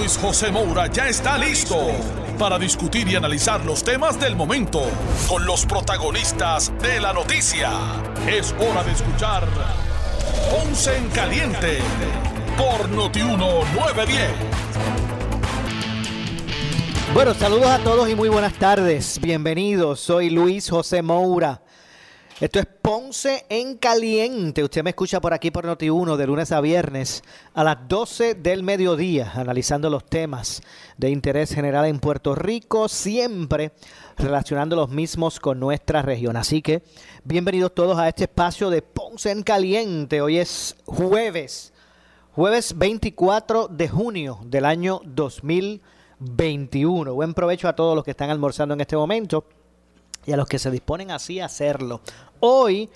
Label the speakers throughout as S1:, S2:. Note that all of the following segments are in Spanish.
S1: Luis José Moura ya está listo para discutir y analizar los temas del momento con los protagonistas de la noticia. Es hora de escuchar Ponce en Caliente por Notiuno 910.
S2: Bueno, saludos a todos y muy buenas tardes. Bienvenidos. Soy Luis José Moura. Esto es Ponce en Caliente. Usted me escucha por aquí por Noti1 de lunes a viernes a las 12 del mediodía, analizando los temas de interés general en Puerto Rico, siempre relacionando los mismos con nuestra región. Así que bienvenidos todos a este espacio de Ponce en Caliente. Hoy es jueves, jueves 24 de junio del año 2020. 21. Buen provecho a todos los que están almorzando en este momento y a los que se disponen así a hacerlo. Hoy,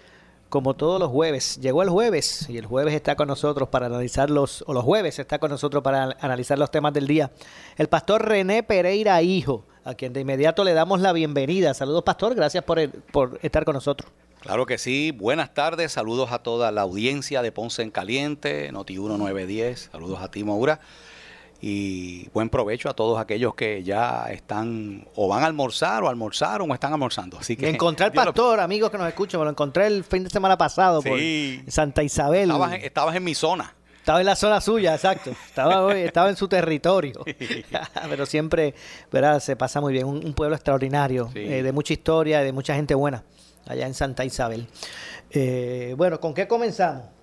S2: como todos los jueves, llegó el jueves y el jueves está con nosotros para analizar los, o los jueves está con nosotros para analizar los temas del día. El pastor René Pereira Hijo, a quien de inmediato le damos la bienvenida. Saludos, pastor, gracias por, por estar con nosotros.
S3: Claro que sí, buenas tardes, saludos a toda la audiencia de Ponce en Caliente, Noti 1910, saludos a ti, Maura y buen provecho a todos aquellos que ya están o van a almorzar o almorzaron o están almorzando. Así que
S2: encontré al pastor, amigos que nos escuchan, me lo encontré el fin de semana pasado por Santa Isabel.
S3: Estabas en, mi zona.
S2: Estaba en la zona suya, exacto. Estaba, estaba en su territorio. Pero siempre, ¿verdad? Se pasa muy bien. Un, pueblo extraordinario, eh, de mucha historia, de mucha gente buena, allá en Santa Isabel. Eh, bueno, ¿con qué comenzamos?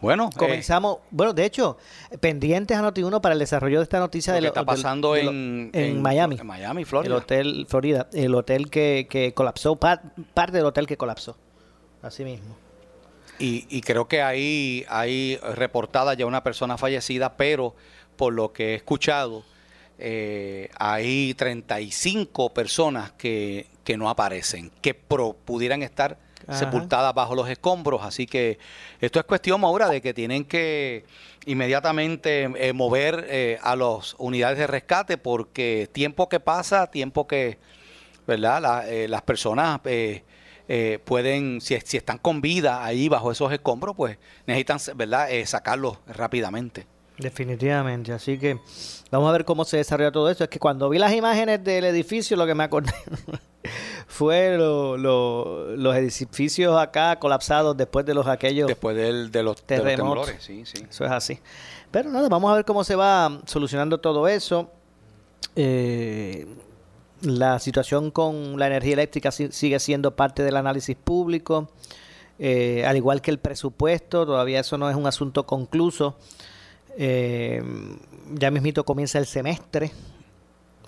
S3: Bueno,
S2: eh, comenzamos. bueno, de hecho, pendientes a Noti1 para el desarrollo de esta noticia
S3: de
S2: lo
S3: que está pasando en,
S2: Miami.
S3: En Miami, Florida.
S2: El hotel Florida, el hotel que, que colapsó, parte del hotel que colapsó. Así mismo.
S3: Y, y creo que ahí hay reportada ya una persona fallecida, pero por lo que he escuchado, eh, hay 35 personas que, que no aparecen, que pudieran estar sepultadas bajo los escombros. Así que esto es cuestión, ahora de que tienen que inmediatamente eh, mover eh, a las unidades de rescate porque tiempo que pasa, tiempo que, ¿verdad? Eh, las personas pueden, si, si, están con vida ahí bajo esos escombros, pues necesitan, ¿verdad? sacarlos rápidamente.
S2: Definitivamente, así que vamos a ver cómo se desarrolla todo esto. Es que cuando vi las imágenes del edificio, lo que me acordé fue los edificios acá colapsados después de los aquellos
S3: después de, los,
S2: terremotos. sí, sí. Eso es así. Pero nada, vamos a ver cómo se va solucionando todo eso. Eh, la situación con la energía eléctrica sigue siendo parte del análisis público, eh, al igual que el presupuesto, todavía eso no es un asunto concluso. Eh, ya mismito comienza el semestre,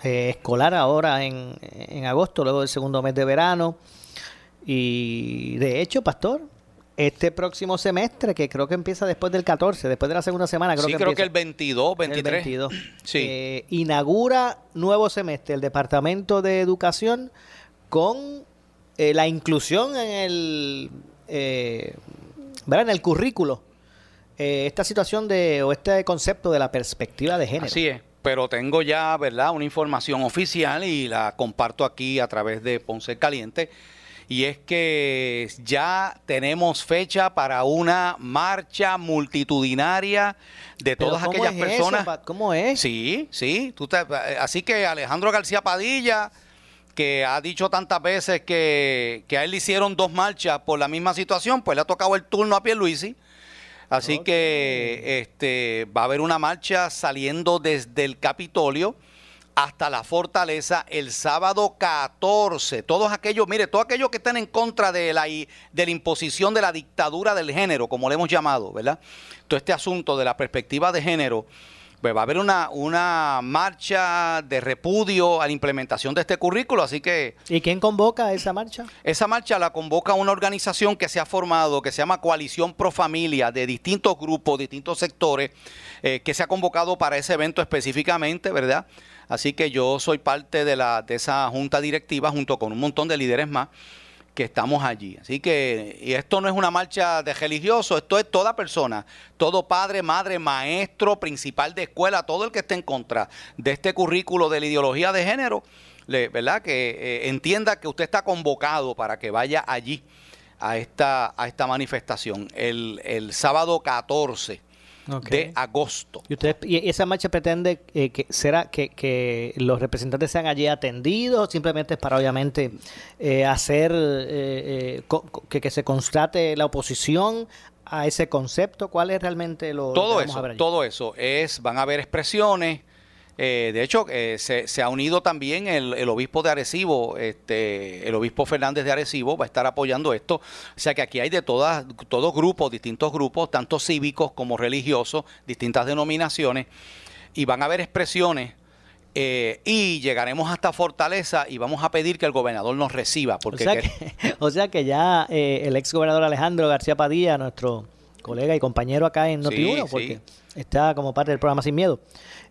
S2: eh, escolar ahora en, en, agosto, luego del segundo mes de verano. Y de hecho, Pastor, este próximo semestre, que creo que empieza después del 14, después de la segunda semana, creo
S3: sí,
S2: que
S3: creo que el 22, 23.
S2: sí. Eh, inaugura nuevo semestre el Departamento de Educación con eh, la inclusión en el, ¿verdad? en el currículo. Esta situación de, o este concepto de la perspectiva de género.
S3: Así es pero tengo ya, ¿verdad?, una información oficial y la comparto aquí a través de Ponce Caliente. Y es que ya tenemos fecha para una marcha multitudinaria de todas aquellas personas.
S2: ¿Cómo es?
S3: Sí, sí. así que Alejandro García Padilla, que ha dicho tantas veces que, que a él le hicieron dos marchas por la misma situación, pues le ha tocado el turno a Pierluisi. Así que este, va a haber una marcha saliendo desde el Capitolio hasta la fortaleza el sábado 14. Todos aquellos, mire, todos aquellos que están en contra de la, de la imposición de la dictadura del género, como le hemos llamado, ¿verdad? Todo este asunto de la perspectiva de género pues va a haber una, una marcha de repudio a la implementación de este currículo, así que...
S2: ¿Y quién convoca esa marcha?
S3: Esa marcha la convoca una organización que se ha formado, que se llama Coalición Pro Familia, de distintos grupos, distintos sectores, eh, que se ha convocado para ese evento específicamente, ¿verdad? Así que yo soy parte de, la, de esa junta directiva junto con un montón de líderes más que estamos allí. Así que y esto no es una marcha de religioso, esto es toda persona, todo padre, madre, maestro, principal de escuela, todo el que esté en contra de este currículo de la ideología de género, ¿verdad? Que eh, entienda que usted está convocado para que vaya allí a esta, a esta manifestación el, el sábado 14 De agosto.
S2: ¿Y, usted, y esa marcha pretende eh, que será que, que los representantes sean allí atendidos o simplemente es para obviamente eh, hacer eh, eh, que, que se constate la oposición a ese concepto? ¿Cuál es realmente lo que vamos a ver allí?
S3: todo eso es, van a haber expresiones. Eh, de hecho, eh, se, se ha unido también el, el obispo de Arecibo, este, el obispo Fernández de Arecibo, va a estar apoyando esto. O sea que aquí hay de todas, todos grupos, distintos grupos, tanto cívicos como religiosos, distintas denominaciones, y van a haber expresiones. eh, y llegaremos hasta Fortaleza y vamos a pedir que el gobernador nos reciba.
S2: O sea,
S3: que-
S2: que, o sea que ya eh, el ex gobernador Alejandro García Padilla, nuestro colega y compañero acá en
S3: Sí,
S2: Noti1,
S3: sí.
S2: porque está como parte del programa Sin Miedo.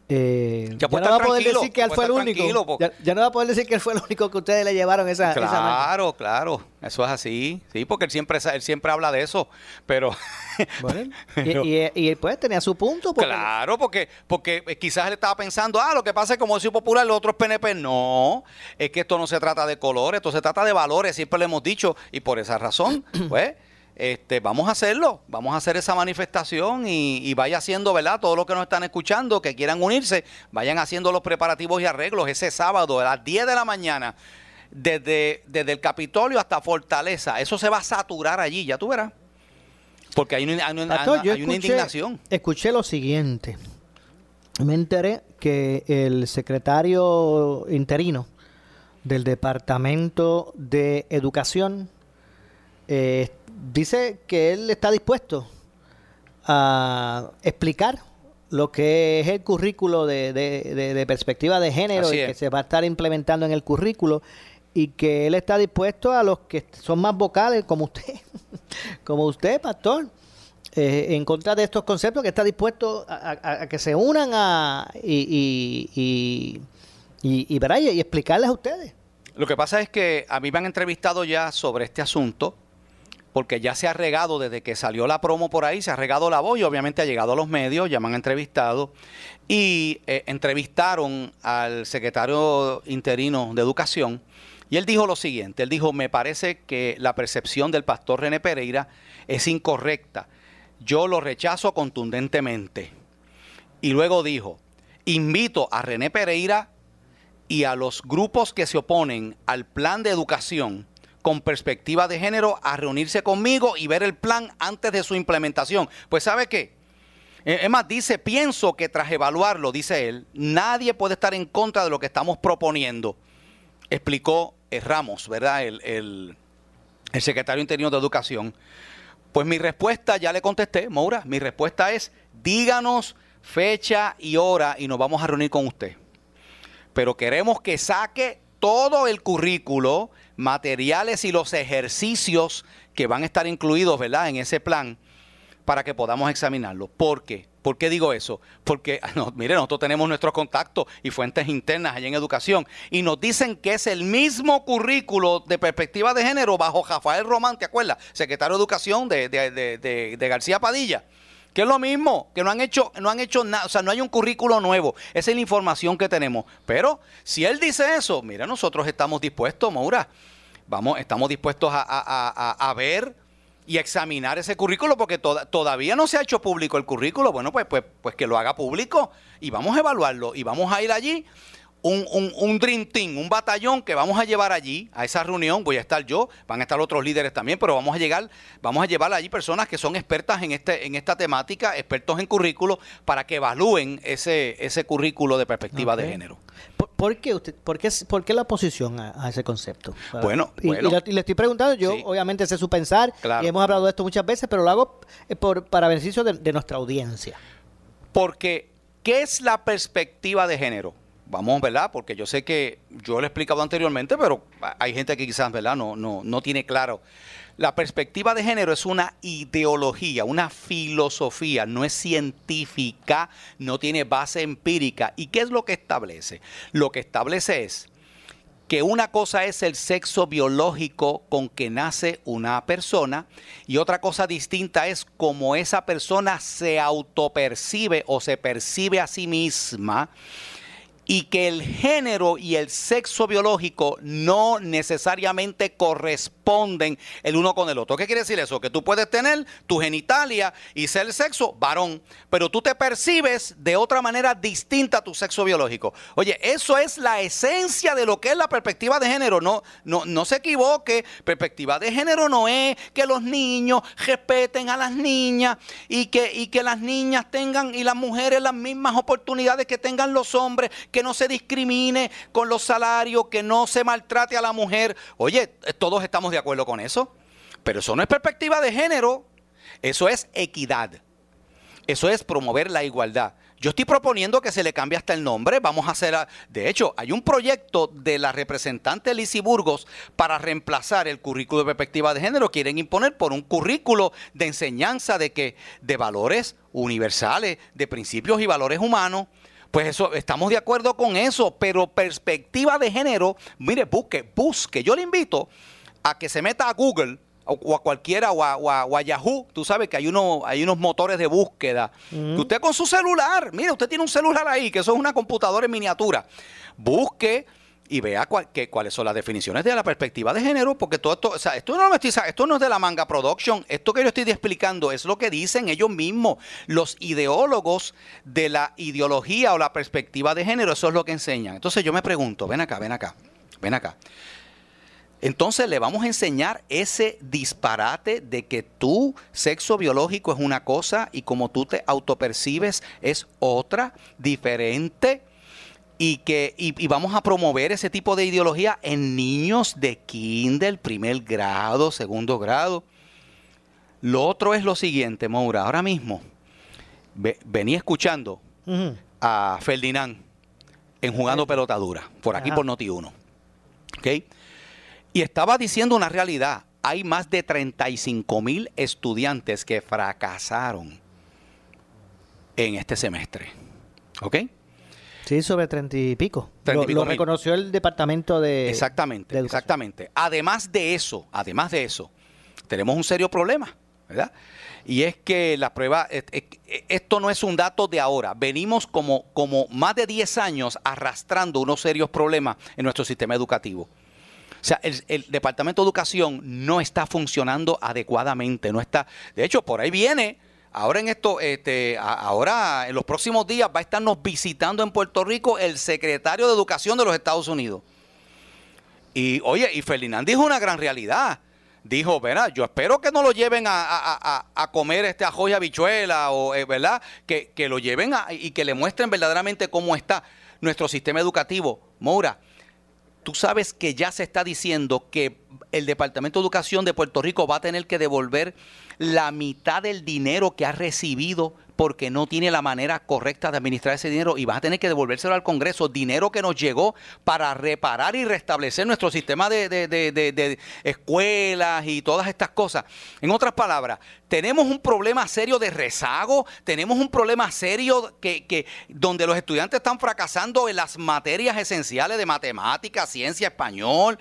S2: Eh,
S3: Ya
S2: no va a poder decir que él fue el único.
S3: porque-
S2: Ya, ya no va a poder decir que él fue el único que ustedes le llevaron esa.
S3: Claro, claro, eso es así, sí, porque él siempre, él siempre habla de eso, pero...
S2: Bueno,
S3: pero-
S2: y, y, y, pues tenía su punto. Porque,
S3: Claro, porque, porque quizás él estaba pensando, ah, lo que pasa es que como soy popular, los otros PNP. No, es que esto no se trata de colores, esto se trata de valores, siempre le hemos dicho, y por esa razón, pues, este, vamos a hacerlo, vamos a hacer esa manifestación y, y vaya haciendo, ¿verdad? Todos los que nos están escuchando, que quieran unirse, vayan haciendo los preparativos y arreglos ese sábado a las 10 de la mañana, desde, desde el Capitolio hasta Fortaleza. Eso se va a saturar allí, ya tú verás. Porque hay una, hay una-
S2: Pastor, yo
S3: hay una
S2: escuché,
S3: indignación.
S2: escuché lo siguiente. Me enteré que el secretario interino del Departamento de Educación eh, dice que él está dispuesto a explicar lo que es el currículo de, de- de- de perspectiva de género
S3: Así
S2: y
S3: es.
S2: que se va a estar implementando en el currículo y que él está dispuesto a los que son más vocales como usted, como usted, pastor, eh, en contra de estos conceptos, que está dispuesto a, a- a que se unan a y, y, y, y, y- y explicarles a ustedes.
S3: Lo que pasa es que a mí me han entrevistado ya sobre este asunto, porque ya se ha regado desde que salió la promo por ahí, se ha regado la voz y obviamente ha llegado a los medios, ya me han entrevistado y eh, entrevistaron al secretario interino de Educación y él dijo lo siguiente, él dijo, me parece que la percepción del pastor René Pereira es incorrecta, yo lo rechazo contundentemente. Y luego dijo, invito a René Pereira y a los grupos que se oponen al plan de educación con perspectiva de género a reunirse conmigo y ver el plan antes de su implementación. Pues ¿sabe qué? Eh, Es más, dice, pienso que tras evaluarlo, dice él, nadie puede estar en contra de lo que estamos proponiendo, explicó eh, Ramos, ¿verdad? El, el- el secretario interino de Educación. Pues mi respuesta, ya le contesté, Moura, mi respuesta es, díganos fecha y hora y nos vamos a reunir con usted pero queremos que saque todo el currículo, materiales y los ejercicios que van a estar incluidos, ¿verdad?, en ese plan para que podamos examinarlo. ¿Por qué? ¿Por qué digo eso? Porque, mire, nosotros tenemos nuestros contactos y fuentes internas allá en educación y nos dicen que es el mismo currículo de perspectiva de género bajo Rafael Román, ¿te acuerdas? Secretario de Educación de- de- de- de García Padilla. Que es lo mismo, que no han hecho, no han hecho nada, o sea, no hay un currículo nuevo. Esa es la información que tenemos. Pero si él dice eso, mira, nosotros estamos dispuestos, Maura, vamos, estamos dispuestos a, a- a- a- ver y examinar ese currículo porque toda- todavía no se ha hecho público el currículo. Bueno, pues, pues, pues que lo haga público y vamos a evaluarlo y vamos a ir allí. Un, un, un Dream Team, un batallón que vamos a llevar allí a esa reunión, voy a estar yo, van a estar otros líderes también, pero vamos a llegar, vamos a llevar allí personas que son expertas en este, en esta temática, expertos en currículo, para que evalúen ese, ese currículo de perspectiva de género.
S2: ¿Por, por qué usted, por, qué, por qué la oposición a, a ese concepto? Para-
S3: Bueno,
S2: y,
S3: bueno.
S2: y le, y le estoy preguntando, yo
S3: Sí.
S2: obviamente sé su pensar
S3: Claro.
S2: y hemos hablado de esto muchas veces, pero lo hago eh, por, para beneficio de, de nuestra audiencia.
S3: Porque, ¿qué es la perspectiva de género? Vamos, ¿verdad? Porque yo sé que yo lo he explicado anteriormente, pero hay gente que quizás, ¿verdad? No, no, no tiene claro. La perspectiva de género es una ideología, una filosofía, no es científica, no tiene base empírica. ¿Y qué es lo que establece? Lo que establece es que una cosa es el sexo biológico con que nace una persona y otra cosa distinta es cómo esa persona se autopercibe o se percibe a sí misma y que el género y el sexo biológico no necesariamente corresponden el uno con el otro. ¿Qué quiere decir eso? Que tú puedes tener tu genitalia y ser el sexo varón, pero tú te percibes de otra manera distinta a tu sexo biológico. Oye, eso es la esencia de lo que es la perspectiva de género. No, no, no se equivoque, perspectiva de género no es que los niños respeten a las niñas y que, y que las niñas tengan y las mujeres las mismas oportunidades que tengan los hombres, no se discrimine con los salarios, que no se maltrate a la mujer. Oye, todos estamos de acuerdo con eso. Pero eso no es perspectiva de género, eso es equidad. Eso es promover la igualdad. Yo estoy proponiendo que se le cambie hasta el nombre. Vamos a hacer. de hecho, hay un proyecto de la representante Lizy Burgos para reemplazar el currículo de perspectiva de género. Quieren imponer por un currículo de enseñanza de que de valores universales, de principios y valores humanos. Pues eso, estamos de acuerdo con eso, pero perspectiva de género, mire, busque, busque. Yo le invito a que se meta a Google o, a cualquiera o a, Yahoo. Tú sabes que hay, uno, hay unos motores de búsqueda. Que usted con su celular, mire, usted tiene un celular ahí, que eso es una computadora en miniatura. Busque y vea cuáles son las definiciones de la perspectiva de género, porque todo esto, o sea, esto no, esto no es de la manga production, esto que yo estoy explicando es lo que dicen ellos mismos, los ideólogos de la ideología o la perspectiva de género, eso es lo que enseñan. Entonces yo me pregunto, ven acá, ven acá, ven acá. Entonces le vamos a enseñar ese disparate de que tu sexo biológico es una cosa y como tú te autopercibes es otra, diferente y que y, vamos a promover ese tipo de ideología en niños de kinder, primer grado, segundo grado. Lo otro es lo siguiente, Moura, ahora mismo venía escuchando a Ferdinand en Jugando Pelotadura, por aquí por Noti1. ¿Ok? Y estaba diciendo una realidad. Hay más de 35 mil estudiantes que fracasaron en este semestre. ¿Ok?
S2: Sí, sobre treinta y pico. lo, reconoció el departamento de.
S3: Exactamente, exactamente. Además de eso, además de eso, tenemos un serio problema, ¿verdad? Y es que la prueba, esto no es un dato de ahora. Venimos como, como más de 10 años arrastrando unos serios problemas en nuestro sistema educativo. O sea, el, el, Departamento de Educación no está funcionando adecuadamente, no está. De hecho, por ahí viene Ahora en esto, este, ahora en los próximos días va a estarnos visitando en Puerto Rico el secretario de Educación de los Estados Unidos. Y oye, y Ferdinand dijo una gran realidad. Dijo, verá, yo espero que no lo lleven a, comer este ajo y habichuela, o, eh, ¿verdad? Que, que, lo lleven y que le muestren verdaderamente cómo está nuestro sistema educativo. Moura, tú sabes que ya se está diciendo que el Departamento de Educación de Puerto Rico va a tener que devolver la mitad del dinero que ha recibido porque no tiene la manera correcta de administrar ese dinero y va a tener que devolvérselo al Congreso, dinero que nos llegó para reparar y restablecer nuestro sistema de, escuelas y todas estas cosas. En otras palabras, tenemos un problema serio de rezago, tenemos un problema serio que, que donde los estudiantes están fracasando en las materias esenciales de matemática, ciencia, español.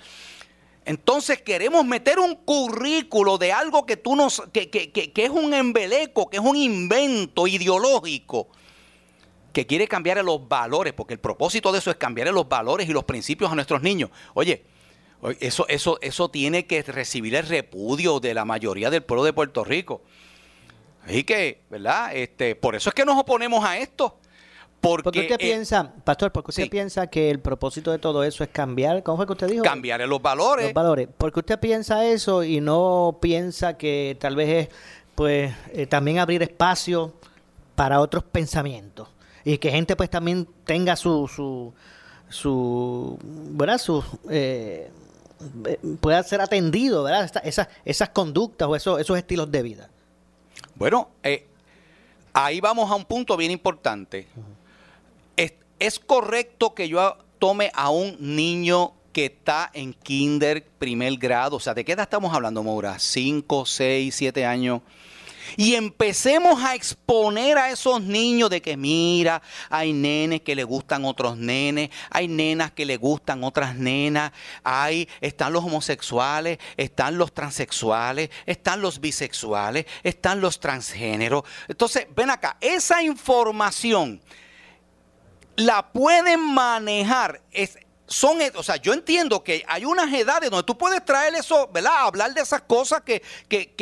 S3: Entonces queremos meter un currículo de algo que tú nos, que, es un embeleco, que es un invento ideológico, que quiere cambiar los valores, porque el propósito de eso es cambiar los valores y los principios a nuestros niños. Oye, eso, eso, eso tiene que recibir el repudio de la mayoría del pueblo de Puerto Rico. Así que, ¿verdad? Este, por eso es que nos oponemos a esto. Porque,
S2: usted
S3: eh,
S2: piensa, pastor, porque usted piensa que el propósito de todo eso es cambiar, ¿cómo fue que usted dijo?
S3: Cambiar los valores.
S2: Los valores. Porque usted piensa eso y no piensa que tal vez es, pues, eh, también abrir espacio para otros pensamientos. Y que gente, pues, también tenga su, su, su ¿verdad? Su, eh, pueda ser atendido, ¿verdad? esas, esas conductas o esos, esos estilos de vida.
S3: Bueno, ahí vamos a un punto bien importante. ¿Es correcto que yo tome a un niño que está en kinder primer grado. O sea, ¿de qué edad estamos hablando, Maura? ¿Cinco, seis, siete años? y empecemos a exponer a esos niños de que mira, hay nenes que le gustan otros nenes, hay nenas que le gustan otras nenas, hay están los homosexuales, están los transexuales, están los bisexuales, están los transgéneros. Entonces, ven acá, esa información la pueden manejar es son, o sea, yo entiendo que hay unas edades donde tú puedes traer eso, ¿verdad? Hablar de esas cosas que,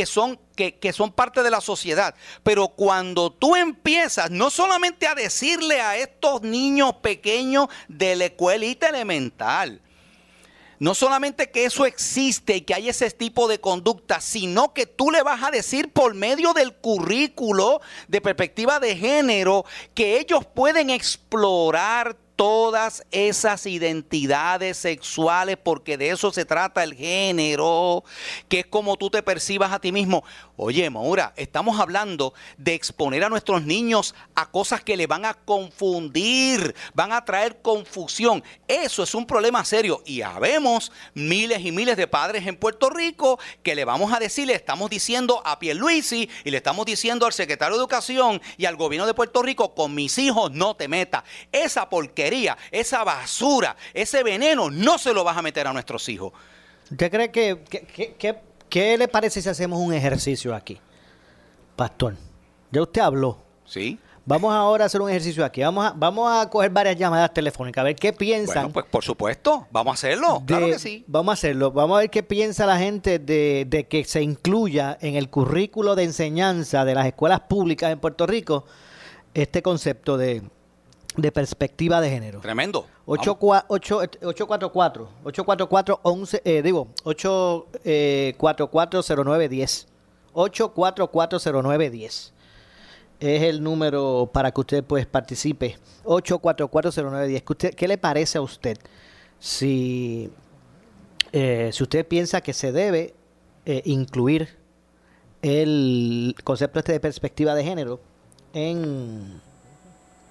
S3: son, que, que, son parte de la sociedad. Pero cuando tú empiezas no solamente a decirle a estos niños pequeños de la escuelita elemental, no solamente que eso existe y que hay ese tipo de conducta, sino que tú le vas a decir por medio del currículo de perspectiva de género que ellos pueden explorar todas esas identidades sexuales, porque de eso se trata el género, que es como tú te percibas a ti mismo. Oye, Maura, estamos hablando de exponer a nuestros niños a cosas que le van a confundir, van a traer confusión. Eso es un problema serio y habemos miles y miles de padres en Puerto Rico que le vamos a decir, le estamos diciendo a Pierluisi y le estamos diciendo al secretario de Educación y al gobierno de Puerto Rico, con mis hijos no te metas. Esa porquería, esa basura, ese veneno no se lo vas a meter a nuestros hijos.
S2: ¿Usted cree que, que, que ¿Qué le parece si hacemos un ejercicio aquí? Pastor, ya usted habló.
S3: Sí.
S2: Vamos ahora a hacer un ejercicio aquí. Vamos a, vamos a coger varias llamadas telefónicas, a ver qué piensan. Bueno,
S3: pues por supuesto, vamos a hacerlo. claro que sí.
S2: Vamos a hacerlo. Vamos a ver qué piensa la gente de, de, que se incluya en el currículo de enseñanza de las escuelas públicas en Puerto Rico este concepto de, de perspectiva de género.
S3: Tremendo.
S2: 844 844 11 eh, digo 8440910 8440910 es el número para que usted pues participe 8440910 ¿Qué, ¿qué le parece a usted si eh, si usted piensa que se debe eh, incluir el concepto este de perspectiva de género en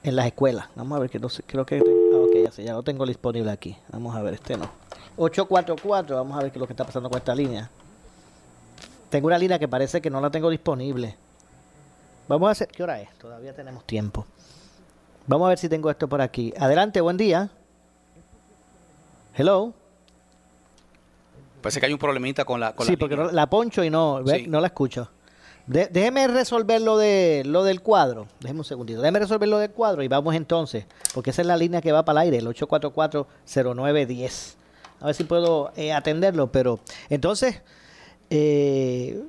S2: en las escuelas. Vamos a ver que no sé, creo que ah, ok, ya sé, ya lo tengo disponible aquí. Vamos a ver, este no. 844, vamos a ver qué es lo que está pasando con esta línea. Tengo una línea que parece que no la tengo disponible. Vamos a hacer, ¿qué hora es? Todavía tenemos tiempo. Vamos a ver si tengo esto por aquí. Adelante, buen día. Hello.
S3: Parece que hay un problemita con la con
S2: Sí, porque la poncho y no, no la escucho déjeme resolver lo, de, lo del cuadro. Déjeme un segundito. Déjeme resolver lo del cuadro y vamos entonces. Porque esa es la línea que va para el aire, el 844-0910. A ver si puedo eh, atenderlo. Pero entonces, eh,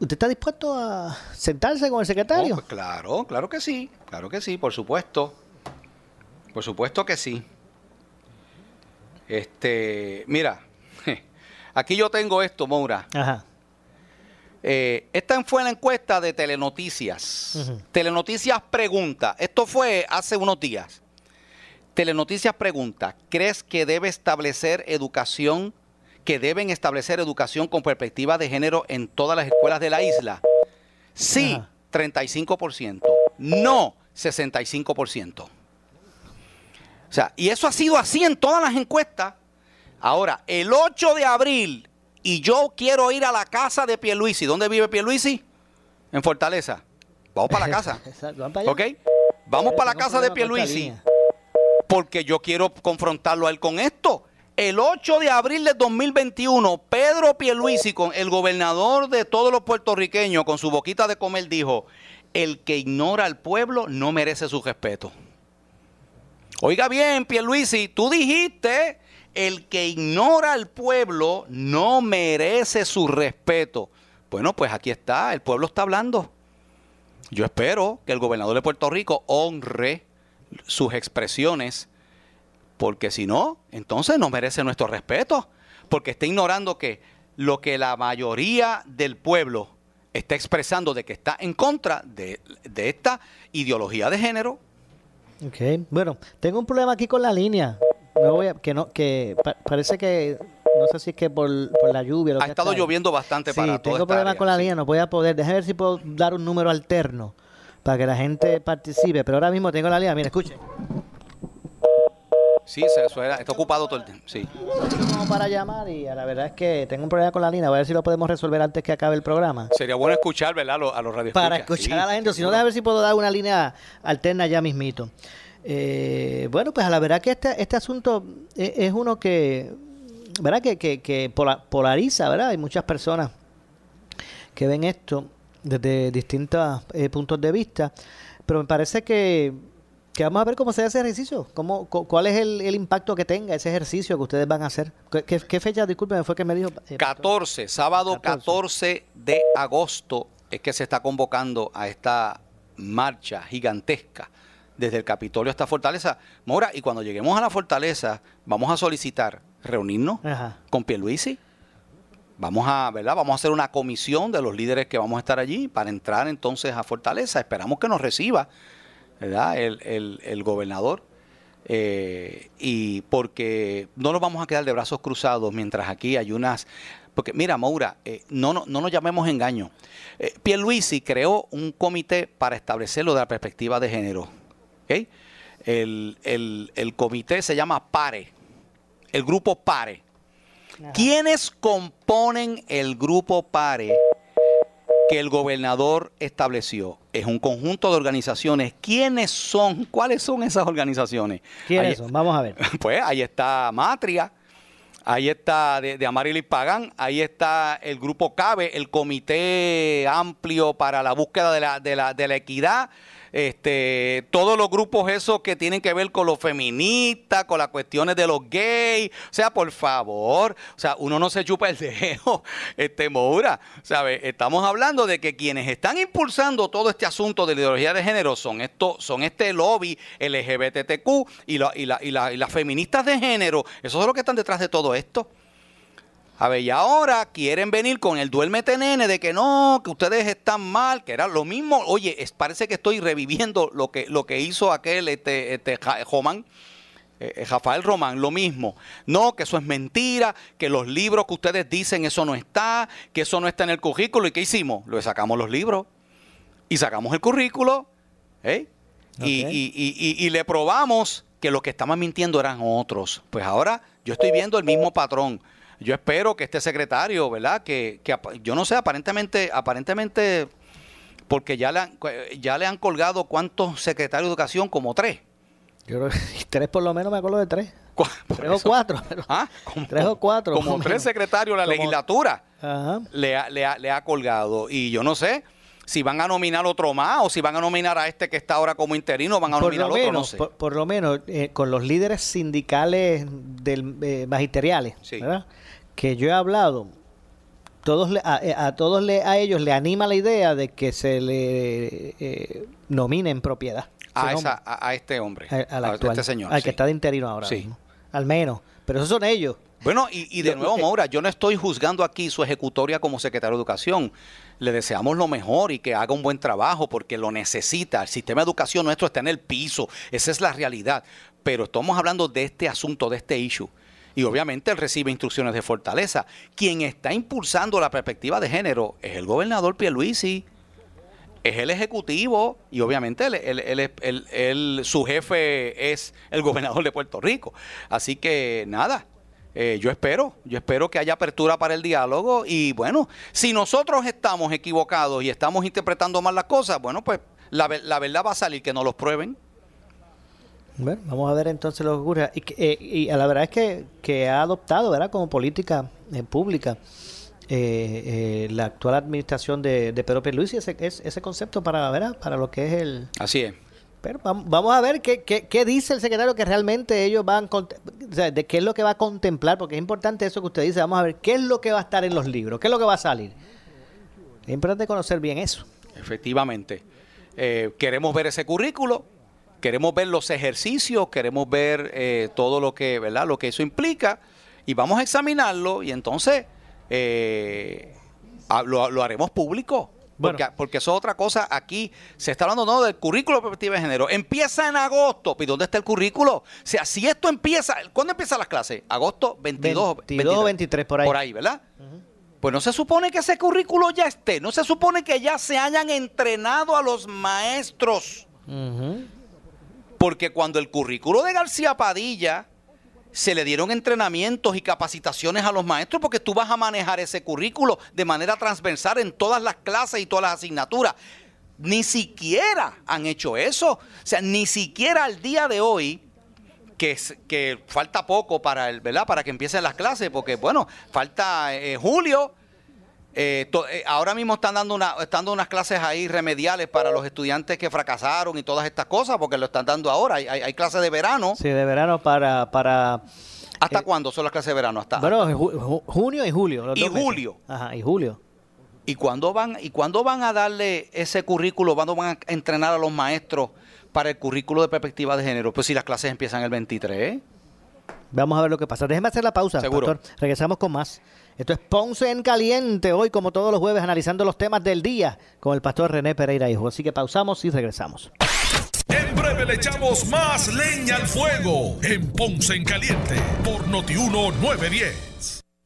S2: ¿usted está dispuesto a sentarse con el secretario?
S3: Oh, pues claro, claro que sí. Claro que sí, por supuesto. Por supuesto que sí. Este, mira, aquí yo tengo esto, Moura. Ajá. Eh, esta fue la encuesta de Telenoticias. Telenoticias pregunta, esto fue hace unos días. Telenoticias pregunta, ¿crees que debe establecer educación, que deben establecer educación con perspectiva de género en todas las escuelas de la isla? Sí, 35%. No, 65%. O sea, y eso ha sido así en todas las encuestas. Ahora, el 8 de abril y yo quiero ir a la casa de Pierluisi. ¿Dónde vive Pierluisi? En Fortaleza. Vamos para la casa. ¿Ok? Vamos para la casa de Pierluisi. Porque yo quiero confrontarlo a él con esto. El 8 de abril de 2021, Pedro Pierluisi, con el gobernador de todos los puertorriqueños, con su boquita de comer, dijo, el que ignora al pueblo no merece su respeto. Oiga bien, Pierluisi, tú dijiste el que ignora al pueblo no merece su respeto. Bueno, pues aquí está, el pueblo está hablando. Yo espero que el gobernador de Puerto Rico honre sus expresiones, porque si no, entonces no merece nuestro respeto, porque está ignorando que lo que la mayoría del pueblo está expresando de que está en contra de, esta ideología de género.
S2: Ok, bueno, tengo un problema aquí con la línea voy que no, que parece que no sé si es que por, la lluvia.
S3: ha estado lloviendo bastante
S2: sí, para tengo problemas con la línea, no voy a poder. Déjame ver si puedo dar un número alterno para que la gente participe. Pero ahora mismo tengo la línea. Mira, escuche.
S3: Sí, se, eso era- está ocupado todo el tiempo. Sí.
S2: Como para llamar y a la verdad es que tengo un problema con la línea. Voy a ver si lo podemos resolver antes que acabe el programa.
S3: Sería bueno escuchar, ¿verdad? A los, a los.
S2: Para escuchar
S3: Sí.
S2: a la gente. Si no, déjame ver si puedo dar una línea alterna ya mismito. Eh, bueno, pues a la verdad que este, este asunto es, es uno que, ¿verdad? Que, que, que pola- polariza, ¿verdad? Hay muchas personas que ven esto desde distintos eh, puntos de vista, pero me parece que, que vamos a ver cómo se hace ese ejercicio, cómo, cu- cuál es el, el impacto que tenga ese ejercicio que ustedes van a hacer. ¿Qué, qué- qué fecha, discúlpeme, fue que me dijo? eh,
S3: 14, sábado
S2: 14.
S3: 14 de agosto es que se está convocando a esta marcha gigantesca desde el Capitolio hasta Fortaleza. Mora, y cuando lleguemos a la Fortaleza, vamos a solicitar reunirnos
S2: Ajá.
S3: con Pierluisi. Vamos a, ¿verdad? Vamos a hacer una comisión de los líderes que vamos a estar allí para entrar entonces a Fortaleza. Esperamos que nos reciba, ¿verdad? El, el- el gobernador. Eh, y porque no nos vamos a quedar de brazos cruzados mientras aquí hay unas... Porque mira, Maura, eh, no, no, no nos llamemos engaño. Eh, Pierluisi creó un comité para establecer lo de la perspectiva de género. El, el- el comité se llama PARE, el grupo PARE. ¿Quiénes componen el grupo PARE que el gobernador estableció? Es un conjunto de organizaciones. ¿Quiénes son? ¿Cuáles son esas organizaciones?
S2: ¿Quiénes
S3: Ahí-
S2: son? Vamos a ver.
S3: Pues ahí está Matria, ahí está de, de Amarilis Pagán, ahí está el grupo CABE, el Comité Amplio para la Búsqueda de la, de la, de la Equidad. Este, todos los grupos esos que tienen que ver con los feministas, con las cuestiones de los gays, o sea, por favor, o sea, uno no se chupa el dedo, este Moura, ¿sabe? Estamos hablando de que quienes están impulsando todo este asunto de la ideología de género son esto, son este lobby LGBTQ y, la- y, la- y la- y las feministas de género, esos son los que están detrás de todo esto. A ver, y ahora quieren venir con el duérmete nene de que no, que ustedes están mal, que era lo mismo. Oye, es- parece que estoy reviviendo lo que, lo que hizo aquel este, este Román, eh, eh, Rafael Román, lo mismo. No, que eso es mentira, que los libros que ustedes dicen eso no está, que eso no está en el currículo. ¿Y qué hicimos? Lo sacamos los libros y sacamos el currículo, ¿eh? Y- y- y- y le probamos que los que estaban mintiendo eran otros. Pues ahora yo estoy viendo el mismo patrón. Yo espero que este secretario, ¿verdad? Que, que yo no sé, aparentemente, aparentemente, porque ya le han, ya le han colgado cuántos secretarios de educación, como tres.
S2: Yo creo que tres por lo menos me acuerdo de tres. Tres o cuatro.
S3: ¿Ah? Como-
S2: Tres o cuatro,
S3: Como tres secretarios de la
S2: Como-
S3: legislatura
S2: Ajá.
S3: le ha, le ha- le ha colgado. Y yo no sé si van a nominar otro más o si van a nominar a este que está ahora como interino, van a
S2: Por
S3: nominar
S2: lo
S3: otro,
S2: menos,
S3: no sé.
S2: por, por lo menos eh, con los líderes sindicales del, eh, magisteriales,
S3: Sí.
S2: ¿verdad? que yo he hablado, todos le- a, eh, a todos le, a ellos le anima la idea de que se le eh, nomine en propiedad.
S3: a, esa, a, a este hombre, a
S2: actual,
S3: este señor.
S2: al
S3: sí.
S2: que está de interino ahora
S3: Sí.
S2: mismo. Al menos. Pero esos son ellos.
S3: Bueno, y, y de nuevo, Maura, yo no estoy juzgando aquí su ejecutoria como secretario de Educación. Le deseamos lo mejor y que haga un buen trabajo porque lo necesita. El sistema de educación nuestro está en el piso. Esa es la realidad. Pero estamos hablando de este asunto, de este issue. Y obviamente él recibe instrucciones de fortaleza. Quien está impulsando la perspectiva de género es el gobernador Pierluisi. Es el ejecutivo y obviamente él- él- él su jefe es el gobernador de Puerto Rico. Así que nada, eh, yo espero, yo espero que haya apertura para el diálogo y bueno, si nosotros estamos equivocados y estamos interpretando mal las cosas, bueno, pues la, la verdad va a salir, que nos los prueben.
S2: Bueno, vamos a ver entonces lo que ocurre. Y, eh, y la verdad es que, que ha adoptado, ¿verdad? Como política eh, pública eh, eh, la actual administración de, de Pedro Pierluisi ese, es- ese concepto para, ¿verdad? Para lo que es el...
S3: Así es.
S2: Pero vam- vamos a ver qué, qué, qué dice el secretario que realmente ellos van... O sea, de qué es lo que va a contemplar, porque es importante eso que usted dice. Vamos a ver qué es lo que va a estar en los libros, qué es lo que va a salir. Es importante conocer bien eso.
S3: Efectivamente. Eh, queremos ver ese currículo, queremos ver los ejercicios, queremos ver eh, todo lo que, ¿verdad? Lo que eso implica y vamos a examinarlo y entonces eh, lo, lo haremos público. Porque,
S2: Bueno.
S3: porque eso es otra cosa. Aquí se está hablando no del currículo de perspectiva de género. Empieza en agosto. ¿Y dónde está el currículo? O sea, si esto empieza, ¿cuándo empiezan las clases? ¿Agosto 22
S2: 22 o 23 por ahí.
S3: Por ahí, ¿verdad? Pues no se supone que ese currículo ya esté, no se supone que ya se hayan entrenado a los maestros. Porque cuando el currículo de García Padilla se le dieron entrenamientos y capacitaciones a los maestros porque tú vas a manejar ese currículo de manera transversal en todas las clases y todas las asignaturas. Ni siquiera han hecho eso. O sea, ni siquiera al día de hoy, que, que falta poco para, el, ¿verdad? para que empiecen las clases, porque bueno, falta eh, julio. Eh, eh, ahora mismo están dando, una, están dando unas clases ahí remediales para los estudiantes que fracasaron y todas estas cosas, porque lo están dando ahora. Hay, hay, clases de verano.
S2: Sí, de verano para... para
S3: ¿Hasta cuándo son las clases de verano? Hasta
S2: bueno, junio y julio.
S3: y julio.
S2: Ajá, y julio.
S3: ¿Y cuándo van, y cuándo van a darle ese currículo? ¿Cuándo van a entrenar a los maestros para el currículo de perspectiva de género? Pues si las clases empiezan el 23.
S2: Vamos a ver lo que pasa. Déjeme hacer la pausa, Seguro. Regresamos con más. Esto es Ponce en Caliente, hoy como todos los jueves analizando los temas del día con el pastor René Pereira Hijo. Así que pausamos y regresamos.
S1: En breve le echamos más leña al fuego en Ponce en Caliente por Notiuno 910.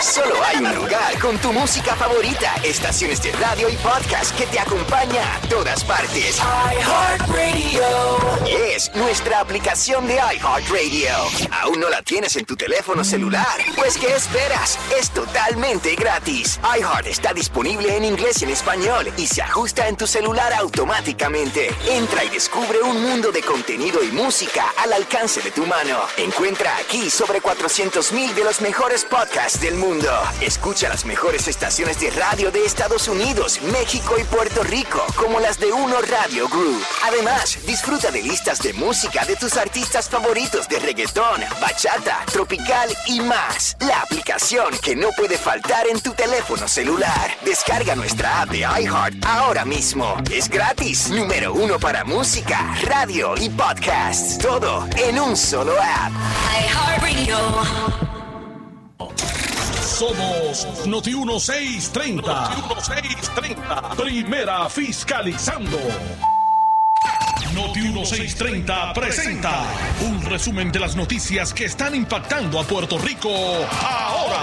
S4: Solo hay un lugar con tu música favorita, estaciones de radio y podcast que te acompaña a todas partes. iHeartRadio. Es nuestra aplicación de iHeartRadio. ¿Aún no la tienes en tu teléfono celular? Pues ¿qué esperas? Es totalmente gratis. iHeart está disponible en inglés y en español y se ajusta en tu celular automáticamente. Entra y descubre un mundo de contenido y música al alcance de tu mano. Encuentra aquí sobre 400.000 de los mejores podcasts del Escucha las mejores estaciones de radio de Estados Unidos, México y Puerto Rico, como las de Uno Radio Group. Además, disfruta de listas de música de tus artistas favoritos de reggaetón, bachata, tropical y más. La aplicación que no puede faltar en tu teléfono celular. Descarga nuestra app de iHeart ahora mismo. Es gratis. Número uno para música, radio y podcasts. Todo en un solo app. iHeartRadio.
S1: Somos Noti 1630. Noti 1630. Primera fiscalizando. Noti 1630 presenta un resumen de las noticias que están impactando a Puerto Rico ahora.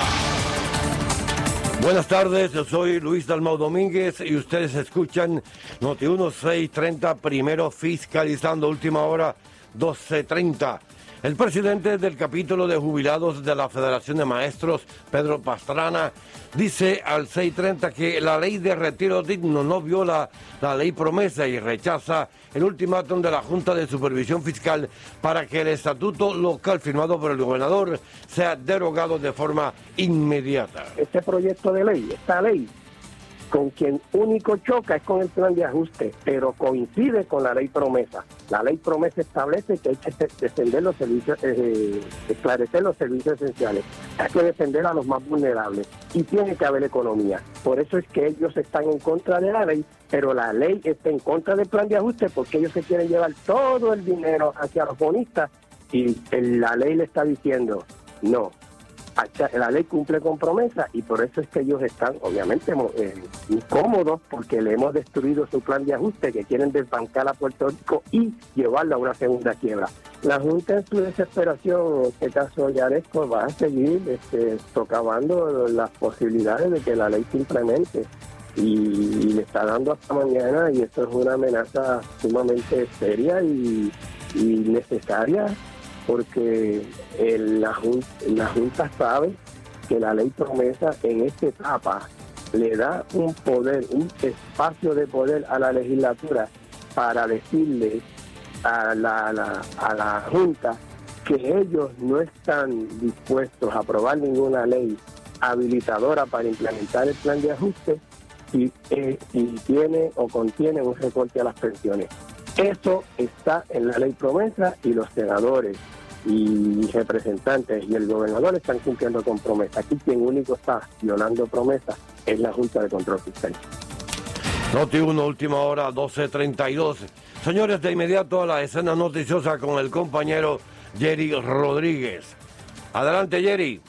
S5: Buenas tardes, yo soy Luis Dalmau Domínguez y ustedes escuchan Noti 1630 primero fiscalizando última hora 1230. El presidente del capítulo de jubilados de la Federación de Maestros, Pedro Pastrana, dice al 630 que la ley de retiro digno no viola la ley promesa y rechaza el ultimátum de la Junta de Supervisión Fiscal para que el estatuto local firmado por el gobernador sea derogado de forma inmediata.
S6: Este proyecto de ley, esta ley, con quien único choca es con el plan de ajuste, pero coincide con la ley promesa. La ley promesa establece que hay que defender los servicios, eh, esclarecer los servicios esenciales, hay que defender a los más vulnerables y tiene que haber economía. Por eso es que ellos están en contra de la ley, pero la ley está en contra del plan de ajuste porque ellos se quieren llevar todo el dinero hacia los bonistas y la ley le está diciendo, no, la ley cumple con promesa y por eso es que ellos están obviamente eh, incómodos porque le hemos destruido su plan de ajuste que quieren desbancar a Puerto Rico y llevarlo a una segunda quiebra. La Junta en su desesperación, en este caso Yaresco, va a seguir este, socavando las posibilidades de que la ley se implemente y, le está dando hasta mañana y esto es una amenaza sumamente seria y necesaria porque la, junta, sabe que la ley promesa en esta etapa le da un poder, un espacio de poder a la legislatura para decirle a la, Junta que ellos no están dispuestos a aprobar ninguna ley habilitadora para implementar el plan de ajuste si, eh, si tiene o contiene un recorte a las pensiones. Eso está en la ley promesa y los senadores y representantes y el gobernador están cumpliendo con promesa. Aquí quien único está violando promesas es la Junta de Control Fiscal.
S5: Noti 1, última hora, 12.32. Señores, de inmediato a la escena noticiosa con el compañero Jerry Rodríguez. Adelante, Jerry.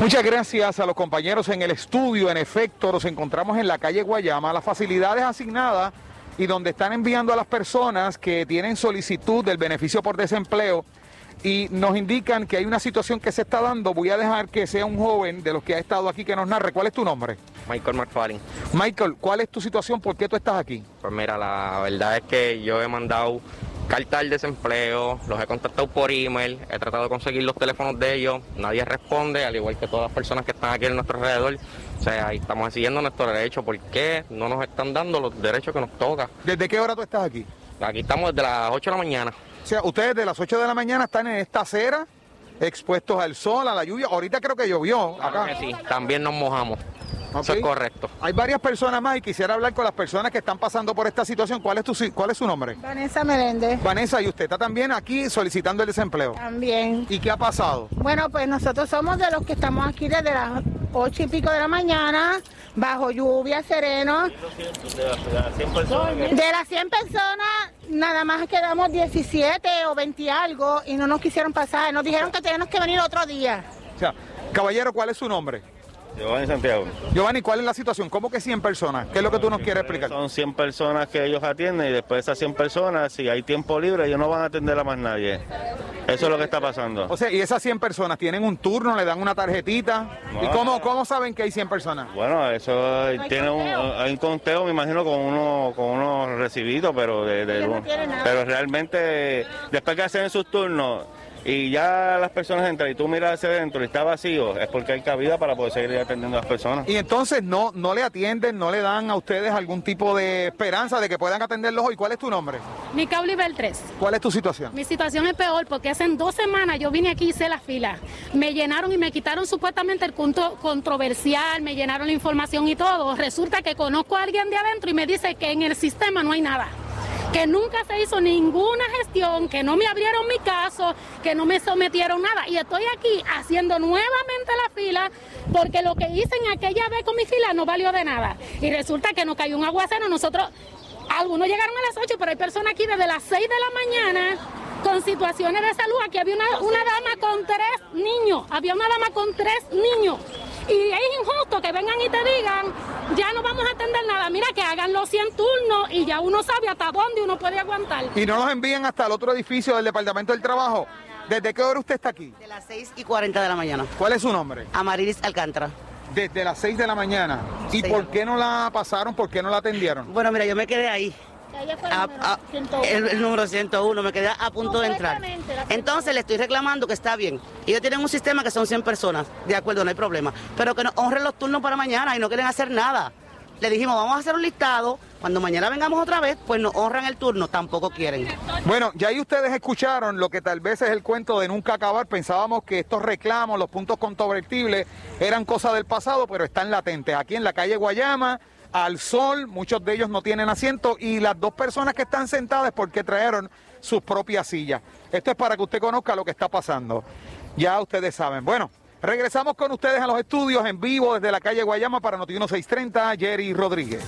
S7: Muchas gracias a los compañeros en el estudio. En efecto, nos encontramos en la calle Guayama. Las facilidades asignadas y donde están enviando a las personas que tienen solicitud del beneficio por desempleo y nos indican que hay una situación que se está dando. Voy a dejar que sea un joven de los que ha estado aquí que nos narre. ¿Cuál es tu nombre?
S8: Michael McFarlane.
S7: Michael, ¿cuál es tu situación? ¿Por qué tú estás aquí?
S8: Pues mira, la verdad es que yo he mandado carta al desempleo, los he contactado por email, he tratado de conseguir los teléfonos de ellos, nadie responde, al igual que todas las personas que están aquí en nuestro alrededor. O sea, ahí estamos exigiendo nuestro derecho. ¿Por qué no nos están dando los derechos que nos toca?
S7: ¿Desde qué hora tú estás aquí?
S8: Aquí estamos desde las 8 de la mañana.
S7: O sea, ustedes de las 8 de la mañana están en esta acera, expuestos al sol, a la lluvia. Ahorita creo que llovió acá.
S8: sí, también nos mojamos. Eso es correcto.
S7: Hay varias personas más y quisiera hablar con las personas que están pasando por esta situación. ¿Cuál es, tu, cuál es su nombre?
S9: Vanessa Meléndez.
S7: Vanessa, ¿y usted está también aquí solicitando el desempleo?
S9: También.
S7: ¿Y qué ha pasado?
S9: Bueno, pues nosotros somos de los que estamos aquí desde las ocho y pico de la mañana, bajo lluvia, sereno. De las 100 personas, nada más quedamos 17 o 20 algo y no nos quisieron pasar. Nos dijeron que teníamos que venir otro día.
S7: O sea, caballero, ¿cuál es su nombre?
S10: Giovanni Santiago.
S7: Giovanni, ¿cuál es la situación? ¿Cómo que 100 personas? ¿Qué es lo que tú nos quieres explicar?
S10: Son 100 personas que ellos atienden y después de esas 100 personas, si hay tiempo libre, ellos no van a atender a más nadie. Eso es lo que está pasando.
S7: O sea, ¿y esas 100 personas tienen un turno, le dan una tarjetita? ¿Y cómo, cómo saben que hay 100 personas?
S10: Bueno, eso tiene un, hay un conteo, me imagino, con uno, con unos recibidos, pero, de, de- pero realmente después que hacen sus turnos y ya las personas entran y tú miras hacia adentro y está vacío, es porque hay cabida para poder seguir atendiendo a las personas.
S7: Y entonces no, no le atienden, no le dan a ustedes algún tipo de esperanza de que puedan atenderlos hoy. ¿Cuál es tu nombre?
S11: Nicole Beltrés.
S7: ¿Cuál es tu situación?
S11: Mi situación es peor porque hace dos semanas yo vine aquí y hice la fila. Me llenaron y me quitaron supuestamente el punto controversial, me llenaron la información y todo. Resulta que conozco a alguien de adentro y me dice que en el sistema no hay nada. Que nunca se hizo ninguna gestión, que no me abrieron mi caso, que no me sometieron nada. Y estoy aquí haciendo nuevamente la fila porque lo que hice en aquella vez con mi fila no valió de nada. Y resulta que nos cayó un aguacero. Nosotros, algunos llegaron a las 8, pero hay personas aquí desde las 6 de la mañana con situaciones de salud. Aquí había una, una dama con tres niños, había una dama con tres niños. Y es injusto que vengan y te digan, ya no vamos a atender nada. Mira, que hagan los 100 turnos y ya uno sabe hasta dónde uno puede aguantar.
S7: ¿Y no los envían hasta el otro edificio del Departamento del Trabajo? ¿Desde qué hora usted está aquí?
S12: De las 6 y 40 de la mañana.
S7: ¿Cuál es su nombre?
S12: Amarilis Alcántara.
S7: Desde las 6 de la mañana. ¿Y
S12: Sí.
S7: por qué no la pasaron? ¿Por qué no la atendieron?
S12: Bueno, mira, yo me quedé ahí. A- a- el, el número 101, me quedé a punto de entrar. Entonces le estoy reclamando que está bien. Ellos tienen un sistema que son 100 personas, de acuerdo, no hay problema. Pero que nos honren los turnos para mañana y no quieren hacer nada. Le dijimos, vamos a hacer un listado. Cuando mañana vengamos otra vez, pues nos honran el turno. Tampoco quieren.
S7: Bueno, ya ahí ustedes escucharon lo que tal vez es el cuento de nunca acabar. Pensábamos que estos reclamos, los puntos controvertibles, eran cosas del pasado, pero están latentes. Aquí en la calle Guayama, al sol, muchos de ellos no tienen asiento y las dos personas que están sentadas porque trajeron sus propias sillas. Esto es para que usted conozca lo que está pasando. Ya ustedes saben. Bueno, regresamos con ustedes a los estudios en vivo desde la calle Guayama para Noti 1630, Jerry Rodríguez.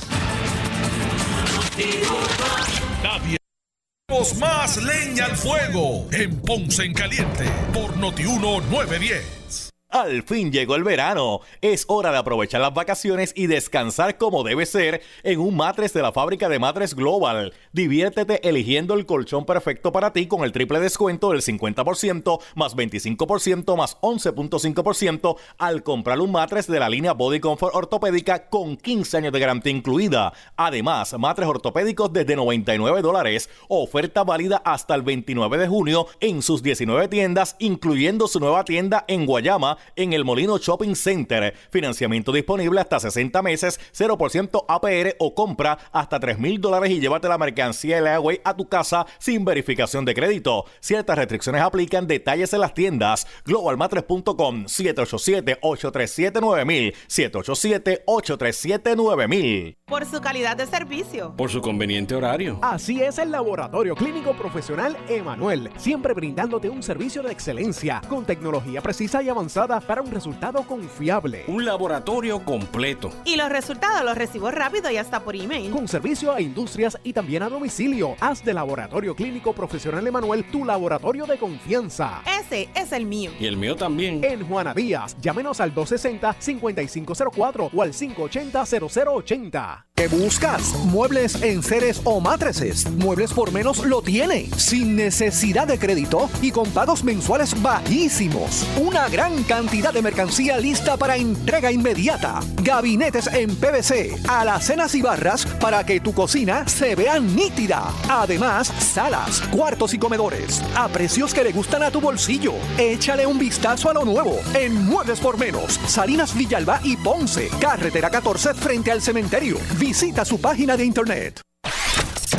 S1: Más leña al fuego en Ponce en Caliente por Noti 910.
S13: Al fin llegó el verano. Es hora de aprovechar las vacaciones y descansar como debe ser en un matres de la fábrica de matres Global. Diviértete eligiendo el colchón perfecto para ti con el triple descuento del 50% más 25% más 11.5% al comprar un matres de la línea Body Comfort ortopédica con 15 años de garantía incluida. Además, matres ortopédicos desde 99 dólares. Oferta válida hasta el 29 de junio en sus 19 tiendas, incluyendo su nueva tienda en Guayama en el Molino Shopping Center. Financiamiento disponible hasta 60 meses, 0% APR o compra hasta 3 mil dólares y llévate la mercancía Leaway a tu casa sin verificación de crédito. Ciertas restricciones aplican, detalles en las tiendas. Globalmatres.com 787-837-9000 787-837-9000
S14: Por su calidad de servicio.
S15: Por su conveniente horario.
S16: Así es el Laboratorio Clínico Profesional Emanuel, siempre brindándote un servicio de excelencia con tecnología precisa y avanzada para un resultado confiable.
S15: Un laboratorio completo.
S14: Y los resultados los recibo rápido y hasta por email.
S16: Con servicio a industrias y también a domicilio. Haz de Laboratorio Clínico Profesional Emanuel tu laboratorio de confianza.
S14: Es ese es el mío.
S15: Y el mío también.
S16: En Juana Díaz, llámenos al 260-5504 o al 580-0080. ¿Qué buscas? ¿Muebles en seres o matrices? Muebles por menos lo tiene, sin necesidad de crédito y con pagos mensuales bajísimos. Una gran cantidad de mercancía lista para entrega inmediata. Gabinetes en PVC, alacenas y barras para que tu cocina se vea nítida. Además, salas, cuartos y comedores a precios que le gustan a tu bolsillo. Échale un vistazo a lo nuevo en Muebles por Menos, Salinas Villalba y Ponce, carretera 14 frente al cementerio. Visita su página de internet.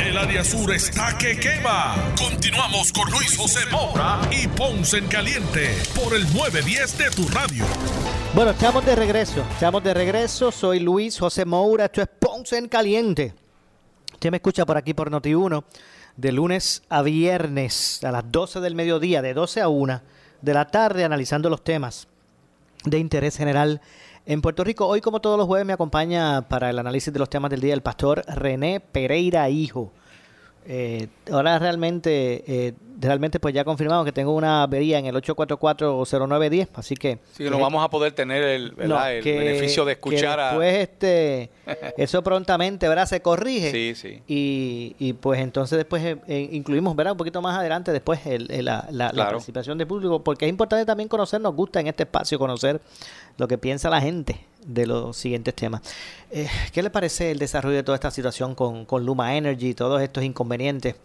S1: El área sur está que quema. Continuamos con Luis José Moura y Ponce en Caliente por el 910 de tu radio.
S2: Bueno, estamos de regreso. Estamos de regreso. Soy Luis José Moura. Esto es Ponce en Caliente. Usted me escucha por aquí por Noti1 de lunes a viernes a las 12 del mediodía, de 12 a 1 de la tarde, analizando los temas de interés general en Puerto Rico. Hoy, como todos los jueves, me acompaña para el análisis de los temas del día el pastor René Pereira Hijo. Eh, ahora realmente, eh, realmente pues ya confirmamos que tengo una avería en el 8440910, así que...
S3: Sí, que no vamos a poder tener el, ¿verdad? el beneficio de escuchar
S2: que después, este, eso prontamente, ¿verdad? Se corrige.
S3: Sí, sí.
S2: Y, y pues entonces después eh, eh, incluimos, ¿verdad? Un poquito más adelante después el, el- la, la- la participación del público, porque es importante también conocer, nos gusta en este espacio conocer lo que piensa la gente de los siguientes temas. Eh, ¿Qué le parece el desarrollo de toda esta situación con, con Luma Energy y todos estos inconvenientes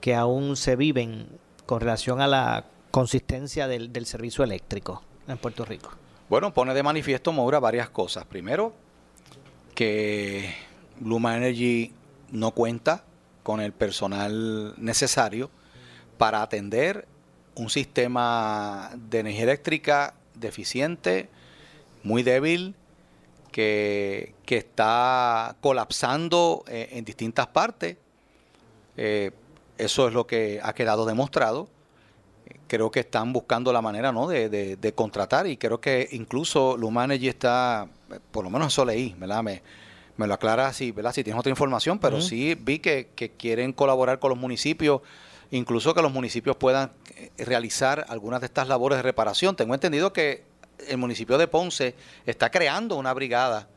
S2: que aún se viven con relación a la consistencia del, del servicio eléctrico en Puerto Rico?
S3: Bueno, pone de manifiesto Moura varias cosas. Primero, que Luma Energy no cuenta con el personal necesario para atender un sistema de energía eléctrica deficiente, muy débil, que, que está colapsando eh, en distintas partes. Eh, eso es lo que ha quedado demostrado creo que están buscando la manera ¿no? de, de- de contratar y creo que incluso Luma Energy está, por lo menos eso leí, ¿verdad? Me, me lo aclara si, ¿verdad? si tienes otra información, pero
S2: Ujú.
S3: sí vi que, que quieren colaborar con los municipios, incluso que los municipios puedan eh, realizar algunas de estas labores de reparación. Tengo entendido que el municipio de Ponce está creando una brigada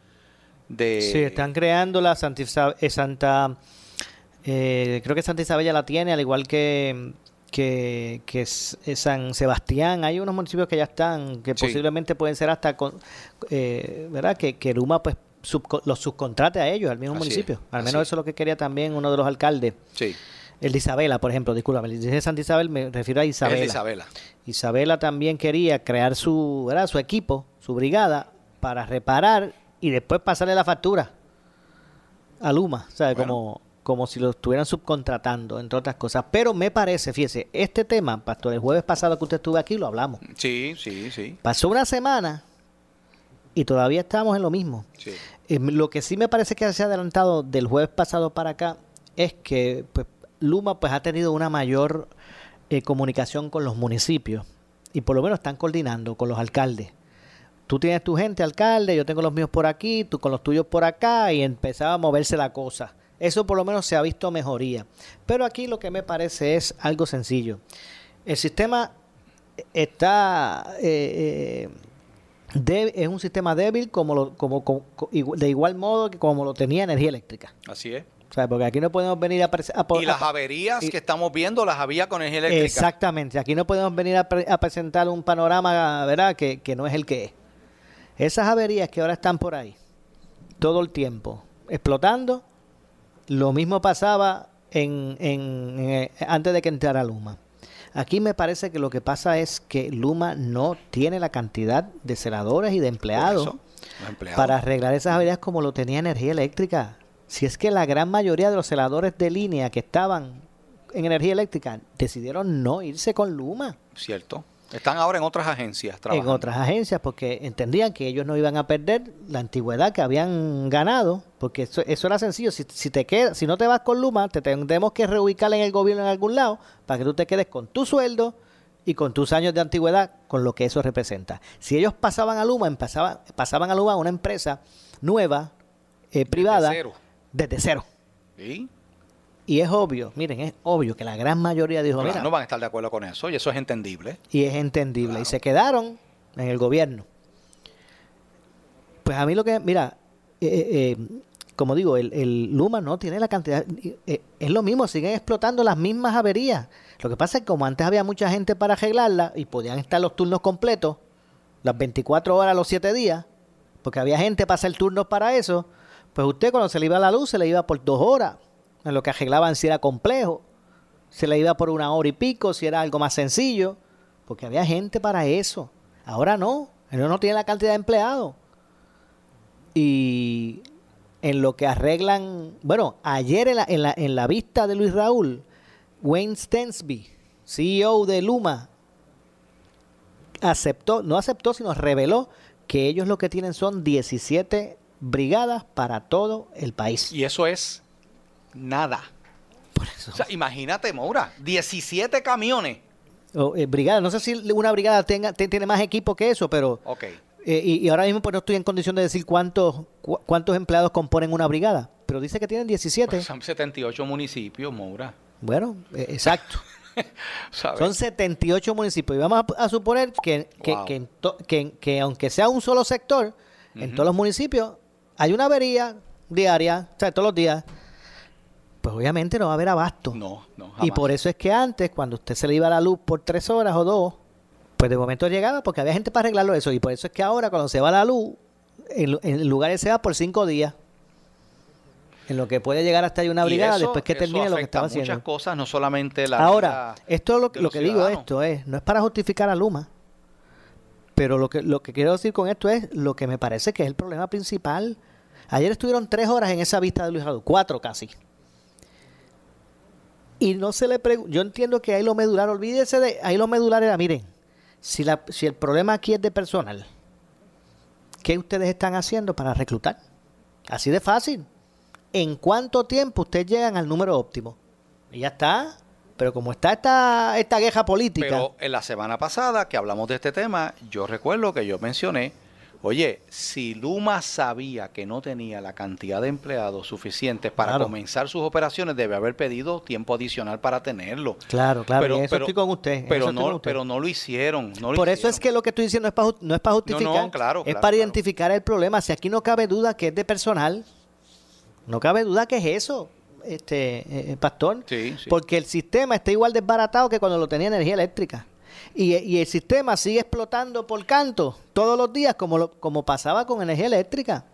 S3: de...
S2: Sí, están creando la Santa, eh, Santa eh, creo que Santa Isabel ya la tiene, al igual que que, que es- es San Sebastián. Hay unos municipios que ya están, que
S3: Sí.
S2: posiblemente pueden ser hasta, con, eh, ¿verdad? Que, que Luma pues subco- los subcontrate a ellos, al mismo
S3: Así
S2: municipio.
S3: es,
S2: Al menos
S3: es.
S2: eso es lo que quería también uno de los alcaldes.
S3: Sí.
S2: El de Isabela, por ejemplo, discúlpame, el de Santa Isabel me refiero a Isabela.
S3: Es de Isabela.
S2: Isabela también quería crear su, ¿verdad? su equipo, su brigada, para reparar y después pasarle la factura a Luma, ¿sabe? Como, como si lo estuvieran subcontratando, entre otras cosas. Pero me parece, fíjese, este tema, Pastor, el jueves pasado que usted estuvo aquí lo hablamos.
S3: Sí, sí, sí.
S2: Pasó una semana y todavía estamos en lo mismo.
S3: sí.
S2: Eh, lo que sí me parece que se ha adelantado del jueves pasado para acá es que pues, Luma pues ha tenido una mayor eh, comunicación con los municipios y por lo menos están coordinando con los alcaldes. Tú tienes tu gente, alcalde, yo tengo los míos por aquí, tú con los tuyos por acá y empezaba a moverse la cosa. Eso por lo menos se ha visto mejoría. Pero aquí lo que me parece es algo sencillo. El sistema está eh, eh, es un sistema débil como, lo- como, de igual modo que como lo tenía energía eléctrica.
S3: Así es.
S2: O sea, porque aquí no podemos venir a, a
S3: Y las averías
S2: y-
S3: que estamos viendo las había con energía eléctrica.
S2: Exactamente. Aquí no podemos venir a, pre- a presentar un panorama, ¿verdad? Que, que no es el que es. Esas averías que ahora están por ahí, todo el tiempo, explotando, lo mismo pasaba en, en- en, eh, antes de que entrara Luma. Aquí me parece que lo que pasa es que Luma no tiene la cantidad de celadores y de empleados. para arreglar esas averías como lo tenía energía eléctrica. Si es que la gran mayoría de los celadores de línea que estaban en energía eléctrica decidieron no irse con Luma
S3: Cierto. Están ahora en otras agencias
S2: en
S3: trabajando.
S2: otras agencias porque entendían que ellos no iban a perder la antigüedad que habían ganado, porque eso, eso era sencillo. Si, si te quedas, si no te vas con Luma, te tendremos que reubicar en el gobierno en algún lado para que tú te quedes con tu sueldo y con tus años de antigüedad, con lo que eso representa. Si ellos pasaban a Luma, pasaban, pasaban a Luma a una empresa nueva, eh, privada,
S3: cero.
S2: Desde cero. Y es obvio, miren, es obvio que la gran mayoría dijo,
S3: Claro,
S2: mira,
S3: no van a estar de acuerdo con eso y eso es entendible.
S2: y es entendible. Y se quedaron en el gobierno. Pues a mí lo que, mira, eh, eh, eh, como digo, el, el Luma no tiene la cantidad, eh, es lo mismo, siguen explotando las mismas averías. Lo que pasa es que como antes había mucha gente para arreglarla y podían estar los turnos completos, las 24 horas, los 7 días, porque había gente para hacer turnos para eso, pues usted cuando se le iba la luz se le iba por dos horas, en lo que arreglaban si era complejo, se le iba por una hora y pico si era algo más sencillo, porque había gente para eso. Ahora no, ellos no tienen la cantidad de empleados. Y en lo que arreglan, bueno, ayer en la, en la, en la vista de Luis Raúl, Wayne Stensby, CEO de Luma, aceptó, no aceptó, sino reveló que ellos lo que tienen son 17 brigadas para todo el país.
S3: Y eso es nada. O sea, imagínate, Moura, 17 camiones.
S2: O, eh, brigada, no sé si una brigada tenga, te- tiene más equipo que eso, pero
S3: Ok.
S2: eh, y, y ahora mismo pues no estoy en condición de decir cuántos cu- cuántos empleados componen una brigada, pero dice que tienen 17.
S3: Pues son 78 municipios, Moura.
S2: Bueno, eh, exacto. Son 78 municipios. Y vamos a, a suponer que, que,
S3: Wow.
S2: que aunque sea un solo sector, en todos los municipios hay una avería diaria, o sea, todos los días. Pues obviamente no va a haber abasto.
S3: No, no,
S2: Y por eso es que antes, cuando usted se le iba la luz por tres horas o dos, pues de momento llegaba porque había gente para arreglarlo eso. Y por eso es que ahora, cuando se va la luz, en, lu- en lugares se va por cinco días. En lo que puede llegar hasta ahí una brigada
S3: eso-
S2: después que termine lo que estaba
S3: muchas
S2: haciendo.
S3: cosas, no solamente la
S2: Ahora, esto lo, lo que digo esto es, no es para justificar a Luma, pero lo que, lo que quiero decir con esto es lo que me parece que es el problema principal. Ayer estuvieron tres horas en esa vista de Luis Raúl, cuatro casi. Y no se le pregunta, yo entiendo que ahí lo medular, olvídese de, ahí lo medular era, miren, si, la, si el problema aquí es de personal, ¿qué ustedes están haciendo para reclutar? Así de fácil. ¿En cuánto tiempo ustedes llegan al número óptimo? Y ya está. Pero como está esta, esta guerra política,
S3: Pero en la semana pasada que hablamos de este tema, yo recuerdo que yo mencioné, oye, si Luma sabía que no tenía la cantidad de empleados suficientes para
S2: Claro.
S3: comenzar sus operaciones, debe haber pedido tiempo adicional para tenerlo.
S2: claro, claro, en eso estoy con usted.
S3: Pero no,
S2: usted.
S3: pero no lo hicieron. no lo
S2: Por eso es que lo que estoy diciendo es para, no es para justificar,
S3: no, claro,
S2: es
S3: claro,
S2: para identificar el problema. Si aquí no cabe duda que es de personal, no cabe duda que es eso, este eh, pastor.
S3: Sí, sí.
S2: Porque el sistema está igual desbaratado que cuando lo tenía energía eléctrica. Y, y el sistema sigue explotando por canto todos los días como, lo- como pasaba con energía eléctrica.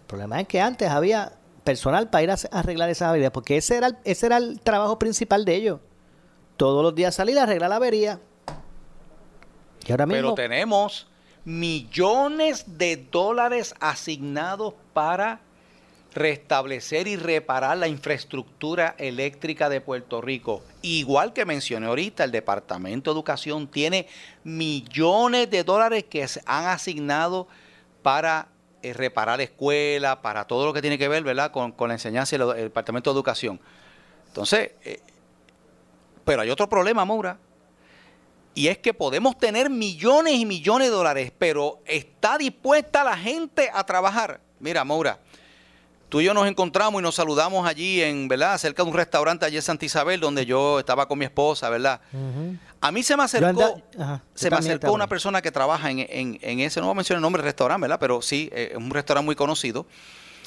S2: El problema es que antes había personal para ir a a arreglar esa avería, porque ese era, el, ese era el trabajo principal de ellos. Todos los días salir a arreglar la avería. Y ahora mismo...
S3: Pero tenemos millones de dólares asignados para restablecer y reparar la infraestructura eléctrica de Puerto Rico. Igual que mencioné ahorita, el Departamento de Educación tiene millones de dólares que se han asignado para eh, reparar escuelas, para todo lo que tiene que ver ¿verdad? Con, la enseñanza del el Departamento de Educación. Entonces, eh, pero hay otro problema, Maura. Y es que podemos tener millones y millones de dólares, pero ¿está dispuesta la gente a trabajar? Mira, Maura, tú y yo nos encontramos y nos saludamos allí en, ¿verdad? Cerca de un restaurante allí en Santa Isabel, donde yo estaba con mi esposa, ¿verdad? A mí se me acercó,
S2: ajá,
S3: se me acercó una persona que trabaja en, en- en ese, no voy a mencionar el nombre del restaurante, ¿verdad? Pero sí, eh, es un restaurante muy conocido.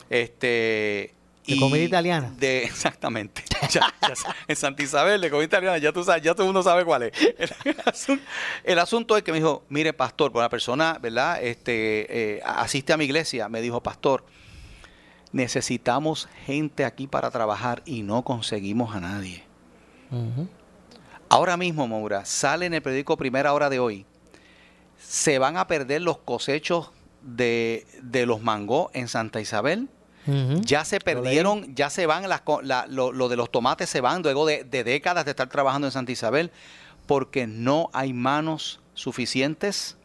S3: Este.
S2: De
S3: y
S2: comida italiana.
S3: De, exactamente. Ya- ya sa- en Santa Isabel, de comida italiana, ya tú sabes, ya todo el mundo sabe cuál es. El, asunto, el asunto es que me dijo, mire, pastor, pues una persona, ¿verdad? Este, eh, asiste a mi iglesia, me dijo, pastor, necesitamos gente aquí para trabajar y no conseguimos a nadie. Ahora mismo, Maura, sale en el periódico Primera Hora de hoy, se van a perder los cosechos de, de los mangos en Santa Isabel. Ya se perdieron, ya se van, las, co- la- lo, lo de los tomates se van luego de, de décadas de estar trabajando en Santa Isabel porque no hay manos suficientes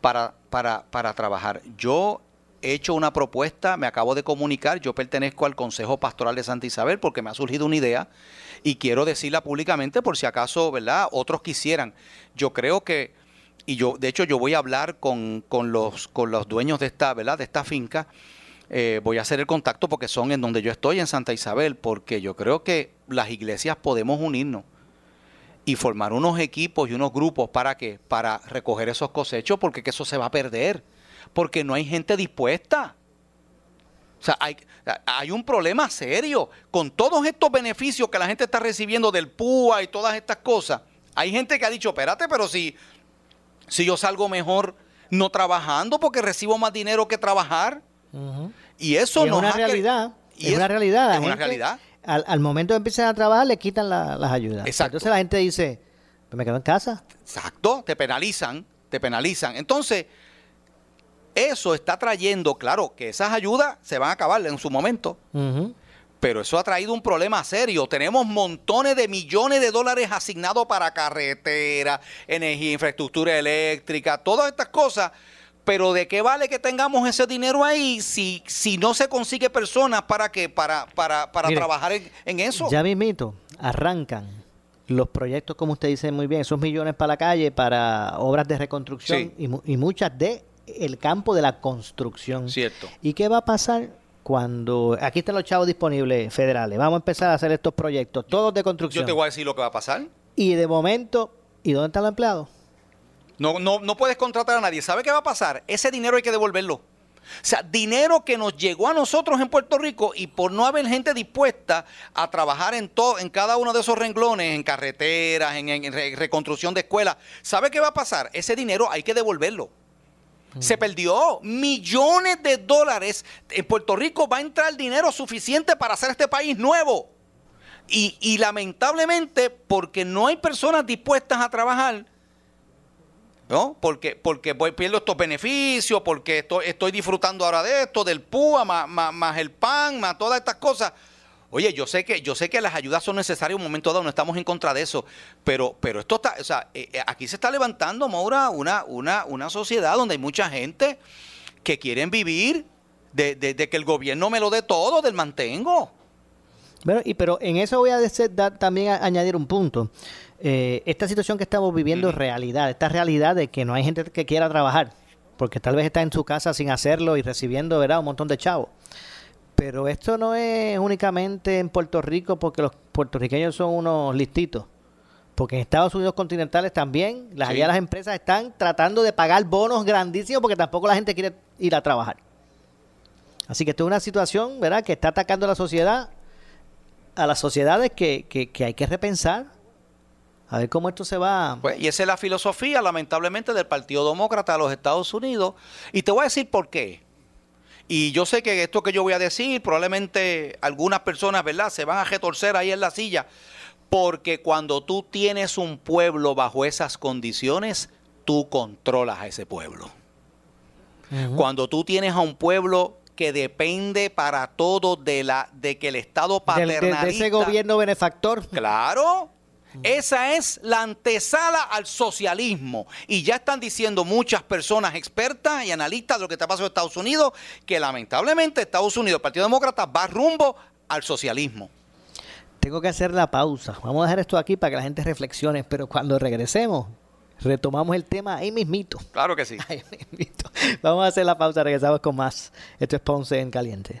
S3: para, para, para trabajar. Yo he hecho una propuesta, me acabo de comunicar, yo pertenezco al Consejo Pastoral de Santa Isabel porque me ha surgido una idea y quiero decirla públicamente por si acaso, ¿verdad? Otros quisieran. Yo creo que, y yo, de hecho, yo voy a hablar con, con los, con los dueños de esta, ¿verdad? De esta finca eh, voy a hacer el contacto porque son en donde yo estoy, en Santa Isabel, porque yo creo que las iglesias podemos unirnos y formar unos equipos y unos grupos para que para recoger esos cosechos porque que eso se va a perder porque no hay gente dispuesta o sea hay, hay un problema serio con todos estos beneficios que la gente está recibiendo del PUA y todas estas cosas hay gente que ha dicho espérate pero si si yo salgo mejor no trabajando porque recibo más dinero que trabajar y eso no
S2: es una realidad.
S3: y
S2: es
S3: es-
S2: una realidad.
S3: Es una realidad.
S2: Al, al momento de empezar a trabajar, le quitan la- las ayudas. Entonces la gente dice, pues me quedo en casa.
S3: Exacto, te penalizan, te penalizan. Entonces, eso está trayendo, claro, que esas ayudas se van a acabar en su momento, pero eso ha traído un problema serio. Tenemos montones de millones de dólares asignados para carretera, energía, infraestructura eléctrica, todas estas cosas. Pero ¿de qué vale que tengamos ese dinero ahí si, si no se consigue personas para que para, para, para
S2: Mire,
S3: trabajar en, en eso?
S2: Ya mismito, arrancan los proyectos, como usted dice muy bien, esos millones para la calle, para obras de reconstrucción
S3: Sí.
S2: y, mu- y muchas de el campo de la construcción.
S3: Cierto.
S2: ¿Y qué va a pasar cuando aquí están los chavos disponibles federales? Vamos a empezar a hacer estos proyectos, todos de construcción.
S3: Yo te voy a decir lo que va a pasar.
S2: Y de momento, ¿y dónde están los empleados?
S3: No, no, no puedes contratar a nadie. ¿Sabe qué va a pasar? Ese dinero hay que devolverlo. O sea, dinero que nos llegó a nosotros en Puerto Rico y por no haber gente dispuesta a trabajar en todo, en cada uno de esos renglones, en carreteras, en, en re- reconstrucción de escuelas. ¿Sabe qué va a pasar? Ese dinero hay que devolverlo. Se perdió millones de dólares. En Puerto Rico va a entrar dinero suficiente para hacer este país nuevo. Y, y lamentablemente, porque no hay personas dispuestas a trabajar, ¿no? Porque, porque voy, pierdo estos beneficios, porque estoy, estoy disfrutando ahora de esto, del PUA, más, más- más el PAN, más todas estas cosas. Oye, yo sé que yo sé que las ayudas son necesarias en un momento dado, no estamos en contra de eso, pero pero esto está, o sea, eh, eh, aquí se está levantando, Maura, una una una sociedad donde hay mucha gente que quieren vivir de, de- de que el gobierno me lo dé todo, del mantengo.
S2: Bueno, y pero en eso voy a dese- dar- también a- añadir un punto. Eh, esta situación que estamos viviendo es realidad, esta realidad de que no hay gente que quiera trabajar, porque tal vez está en su casa sin hacerlo y recibiendo ¿verdad? un montón de chavos. Pero esto no es únicamente en Puerto Rico porque los puertorriqueños son unos listitos. Porque en Estados Unidos continentales también, las,
S3: Sí.
S2: allá las empresas están tratando de pagar bonos grandísimos porque tampoco la gente quiere ir a trabajar. Así que esto es una situación, ¿verdad?, que está atacando a la sociedad, a las sociedades que, que, que hay que repensar. A ver cómo esto se va.
S3: Pues, y esa es la filosofía, lamentablemente, del Partido Demócrata de los Estados Unidos. Y te voy a decir por qué. Y yo sé que esto que yo voy a decir, probablemente algunas personas, ¿verdad?, se van a retorcer ahí en la silla. Porque cuando tú tienes un pueblo bajo esas condiciones, tú controlas a ese pueblo. Cuando tú tienes a un pueblo que depende para todo de la de que el Estado
S2: de-
S3: paternalista
S2: de ese gobierno benefactor.
S3: Claro. Esa es la antesala al socialismo. Y ya están diciendo muchas personas expertas y analistas de lo que está pasando en Estados Unidos que lamentablemente Estados Unidos, el Partido Demócrata, va rumbo al socialismo.
S2: Tengo que hacer la pausa. Vamos a dejar esto aquí para que la gente reflexione, pero cuando regresemos, retomamos el tema ahí mismito.
S3: Claro que sí.
S2: Vamos a hacer la pausa, regresamos con más. Esto es Ponce en Caliente.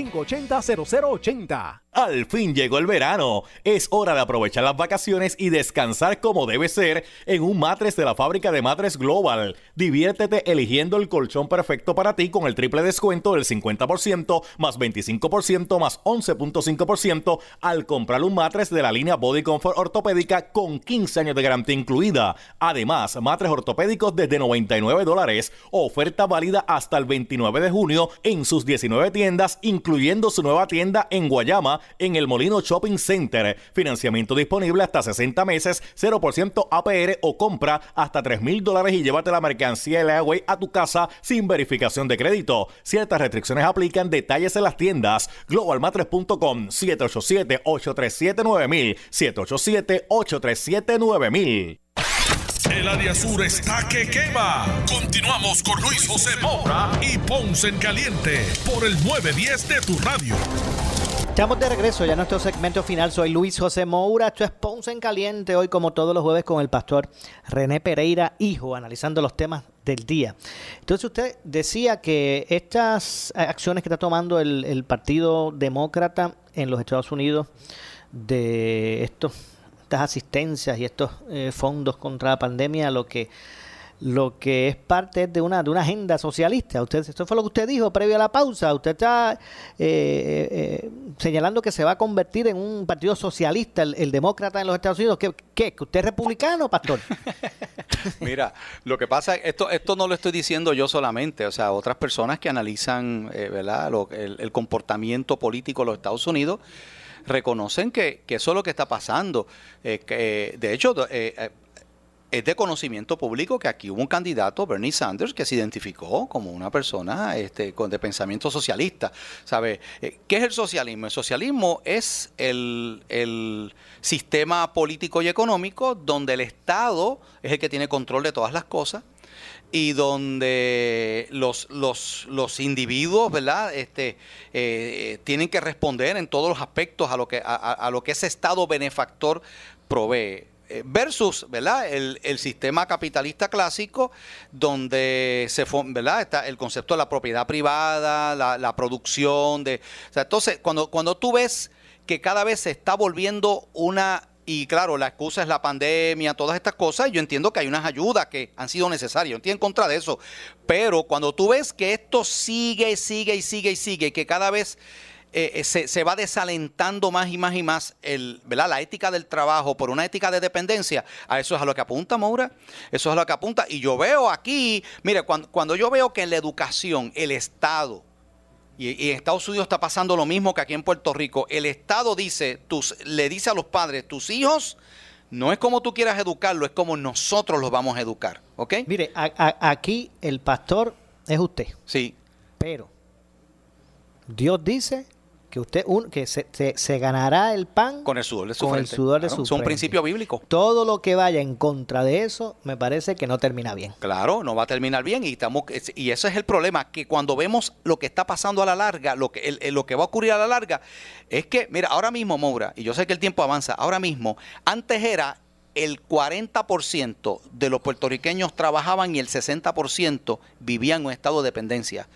S16: 580-0080.
S13: Al fin llegó el verano. Es hora de aprovechar las vacaciones y descansar como debe ser en un matres de la fábrica de matres Global. Diviértete eligiendo el colchón perfecto para ti con el triple descuento del 50% más 25% más 11.5% al comprar un matres de la línea Body Comfort ortopédica con 15 años de garantía incluida. Además, matres ortopédicos desde 99 dólares. Oferta válida hasta el 29 de junio en sus 19 tiendas, incluyendo su nueva tienda en Guayama en el Molino Shopping Center. Financiamiento disponible hasta 60 meses, 0% APR o compra hasta 3 mil dólares y llévate la mercancía de Agway a tu casa sin verificación de crédito. Ciertas restricciones aplican. Detalles en las tiendas. Globalmatres.com 787-837-9000 787-837-9000
S1: el área sur está que quema. Continuamos con Luis José Moura y Ponce en Caliente por el 910 de tu radio.
S2: Estamos de regreso ya en nuestro segmento final. Soy Luis José Moura. Esto es Ponce en Caliente. Hoy, como todos los jueves, con el pastor René Pereira, hijo, analizando los temas del día. Entonces, usted decía que estas acciones que está tomando el, el Partido Demócrata en los Estados Unidos de estos estas asistencias y estos eh, fondos contra la pandemia lo que lo que es parte de una de una agenda socialista. Usted, esto fue lo que usted dijo previo a la pausa. Usted está eh, eh, señalando que se va a convertir en un partido socialista, el, demócrata en los Estados Unidos. ¿Qué, qué? ¿Usted es republicano, pastor?
S3: Mira, lo que pasa, esto esto no lo estoy diciendo yo solamente, o sea, otras personas que analizan ¿verdad? el, el comportamiento político de los Estados Unidos reconocen que, eso es lo que está pasando. Eh, que, de hecho, eh, eh, es de conocimiento público que aquí hubo un candidato, Bernie Sanders, que se identificó como una persona este, con, de pensamiento socialista. ¿Sabe? ¿Qué es el socialismo? El socialismo es el, sistema político y económico donde el Estado es el que tiene control de todas las cosas y donde los, individuos, ¿verdad? Este, eh, tienen que responder en todos los aspectos a lo que, a, lo que ese Estado benefactor provee eh, versus ¿verdad? El, el, sistema capitalista clásico donde se ¿verdad? está el concepto de la propiedad privada, la, la producción de entonces cuando, cuando tú ves que cada vez se está volviendo una y claro, la excusa es la pandemia, todas estas cosas. Yo entiendo que hay unas ayudas que han sido necesarias. Yo estoy en contra de eso. Pero cuando tú ves que esto sigue, sigue y sigue y sigue, que cada vez eh, eh, se, va desalentando más y más y más el, ¿verdad? la ética del trabajo por una ética de dependencia, a eso es a lo que apunta, Maura. Eso es a lo que apunta. Y yo veo aquí, mire, cuando, cuando yo veo que en la educación el Estado y, en Estados Unidos está pasando lo mismo que aquí en Puerto Rico. El Estado dice, tus, le dice a los padres, tus hijos no es como tú quieras educarlo, es como nosotros los vamos a educar. ¿Ok?
S2: Mire, aquí el pastor es usted.
S3: Sí.
S2: Pero Dios dice que usted un, que se, se, ganará el pan
S3: con el sudor de su
S2: con el sudor de su
S3: Es un principio bíblico.
S2: Todo lo que vaya en contra de eso me parece que no termina bien.
S3: Claro, no va a terminar bien y estamos y ese es el problema que cuando vemos lo que está pasando a la larga, lo que lo que va a ocurrir a la larga es que mira, ahora mismo Moura, y yo sé que el tiempo avanza, ahora mismo antes era el 40% de los puertorriqueños trabajaban y el 60% vivían en un estado de dependencia.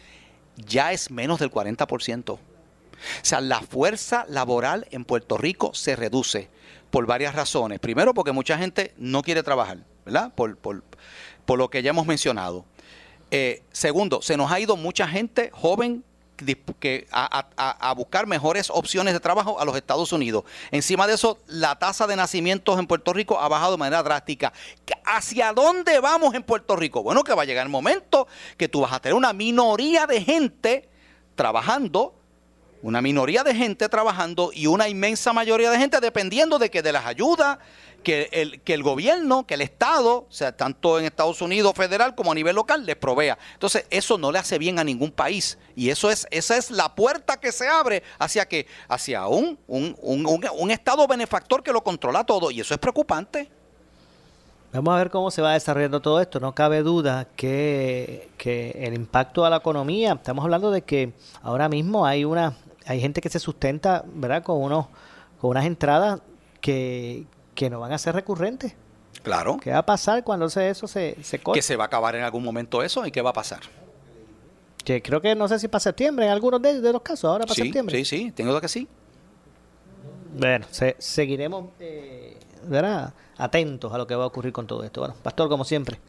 S3: Ya es menos del 40%. O sea, la fuerza laboral en Puerto Rico se reduce por varias razones. Primero, porque mucha gente no quiere trabajar, ¿verdad? Por, lo que ya hemos mencionado. Eh, segundo, se nos ha ido mucha gente joven que a, buscar mejores opciones de trabajo a los Estados Unidos. Encima de eso, la tasa de nacimientos en Puerto Rico ha bajado de manera drástica. ¿Hacia dónde vamos en Puerto Rico? Bueno, que va a llegar el momento que tú vas a tener una minoría de gente trabajando una minoría de gente trabajando y una inmensa mayoría de gente dependiendo de que de las ayudas que el, que el gobierno, que el Estado, o sea, tanto en Estados Unidos federal como a nivel local, les provea. Entonces, eso no le hace bien a ningún país. Y eso es, esa es la puerta que se abre hacia que, hacia un, un, un, un Estado benefactor que lo controla todo. Y eso es preocupante.
S2: Vamos a ver cómo se va desarrollando todo esto. No cabe duda que, que, el impacto a la economía, estamos hablando de que ahora mismo hay una hay gente que se sustenta, ¿verdad? Con unos con unas entradas que, no van a ser recurrentes.
S3: Claro.
S2: ¿Qué va a pasar cuando eso se, se
S3: Que se va a acabar en algún momento eso y qué va a pasar.
S2: Que creo que no sé si para septiembre, en algunos de, los casos, ahora para septiembre.
S3: Sí, sí, tengo que sí.
S2: Bueno, seguiremos eh, ¿verdad? atentos a lo que va a ocurrir con todo esto. Bueno, Pastor, como siempre.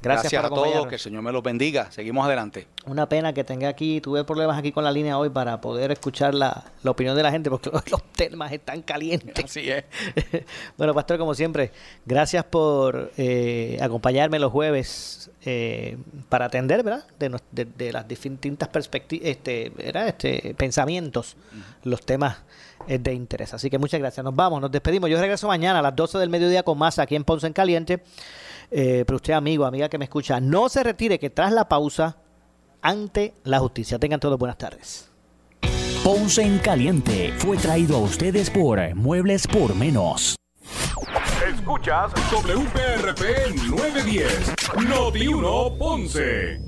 S3: Gracias, a todos, que el Señor me los bendiga. Seguimos adelante.
S2: Una pena que tenga aquí, tuve problemas aquí con la línea hoy para poder escuchar la, opinión de la gente, porque los temas están calientes.
S3: Así es.
S2: bueno, Pastor, como siempre, gracias por eh, acompañarme los jueves eh, para atender, ¿verdad? De, las distintas perspectivas, este, Este, pensamientos, los temas eh, de interés. Así que muchas gracias. Nos vamos, nos despedimos. Yo regreso mañana a las 12 del mediodía con más aquí en Ponce en Caliente. Eh, pero usted, amigo, amiga que me escucha, no se retire que tras la pausa, ante la justicia. Tengan todos buenas tardes.
S17: Ponce en Caliente fue traído a ustedes por Muebles por Menos.
S18: Escuchas WPRP 910, Noti 1 Ponce.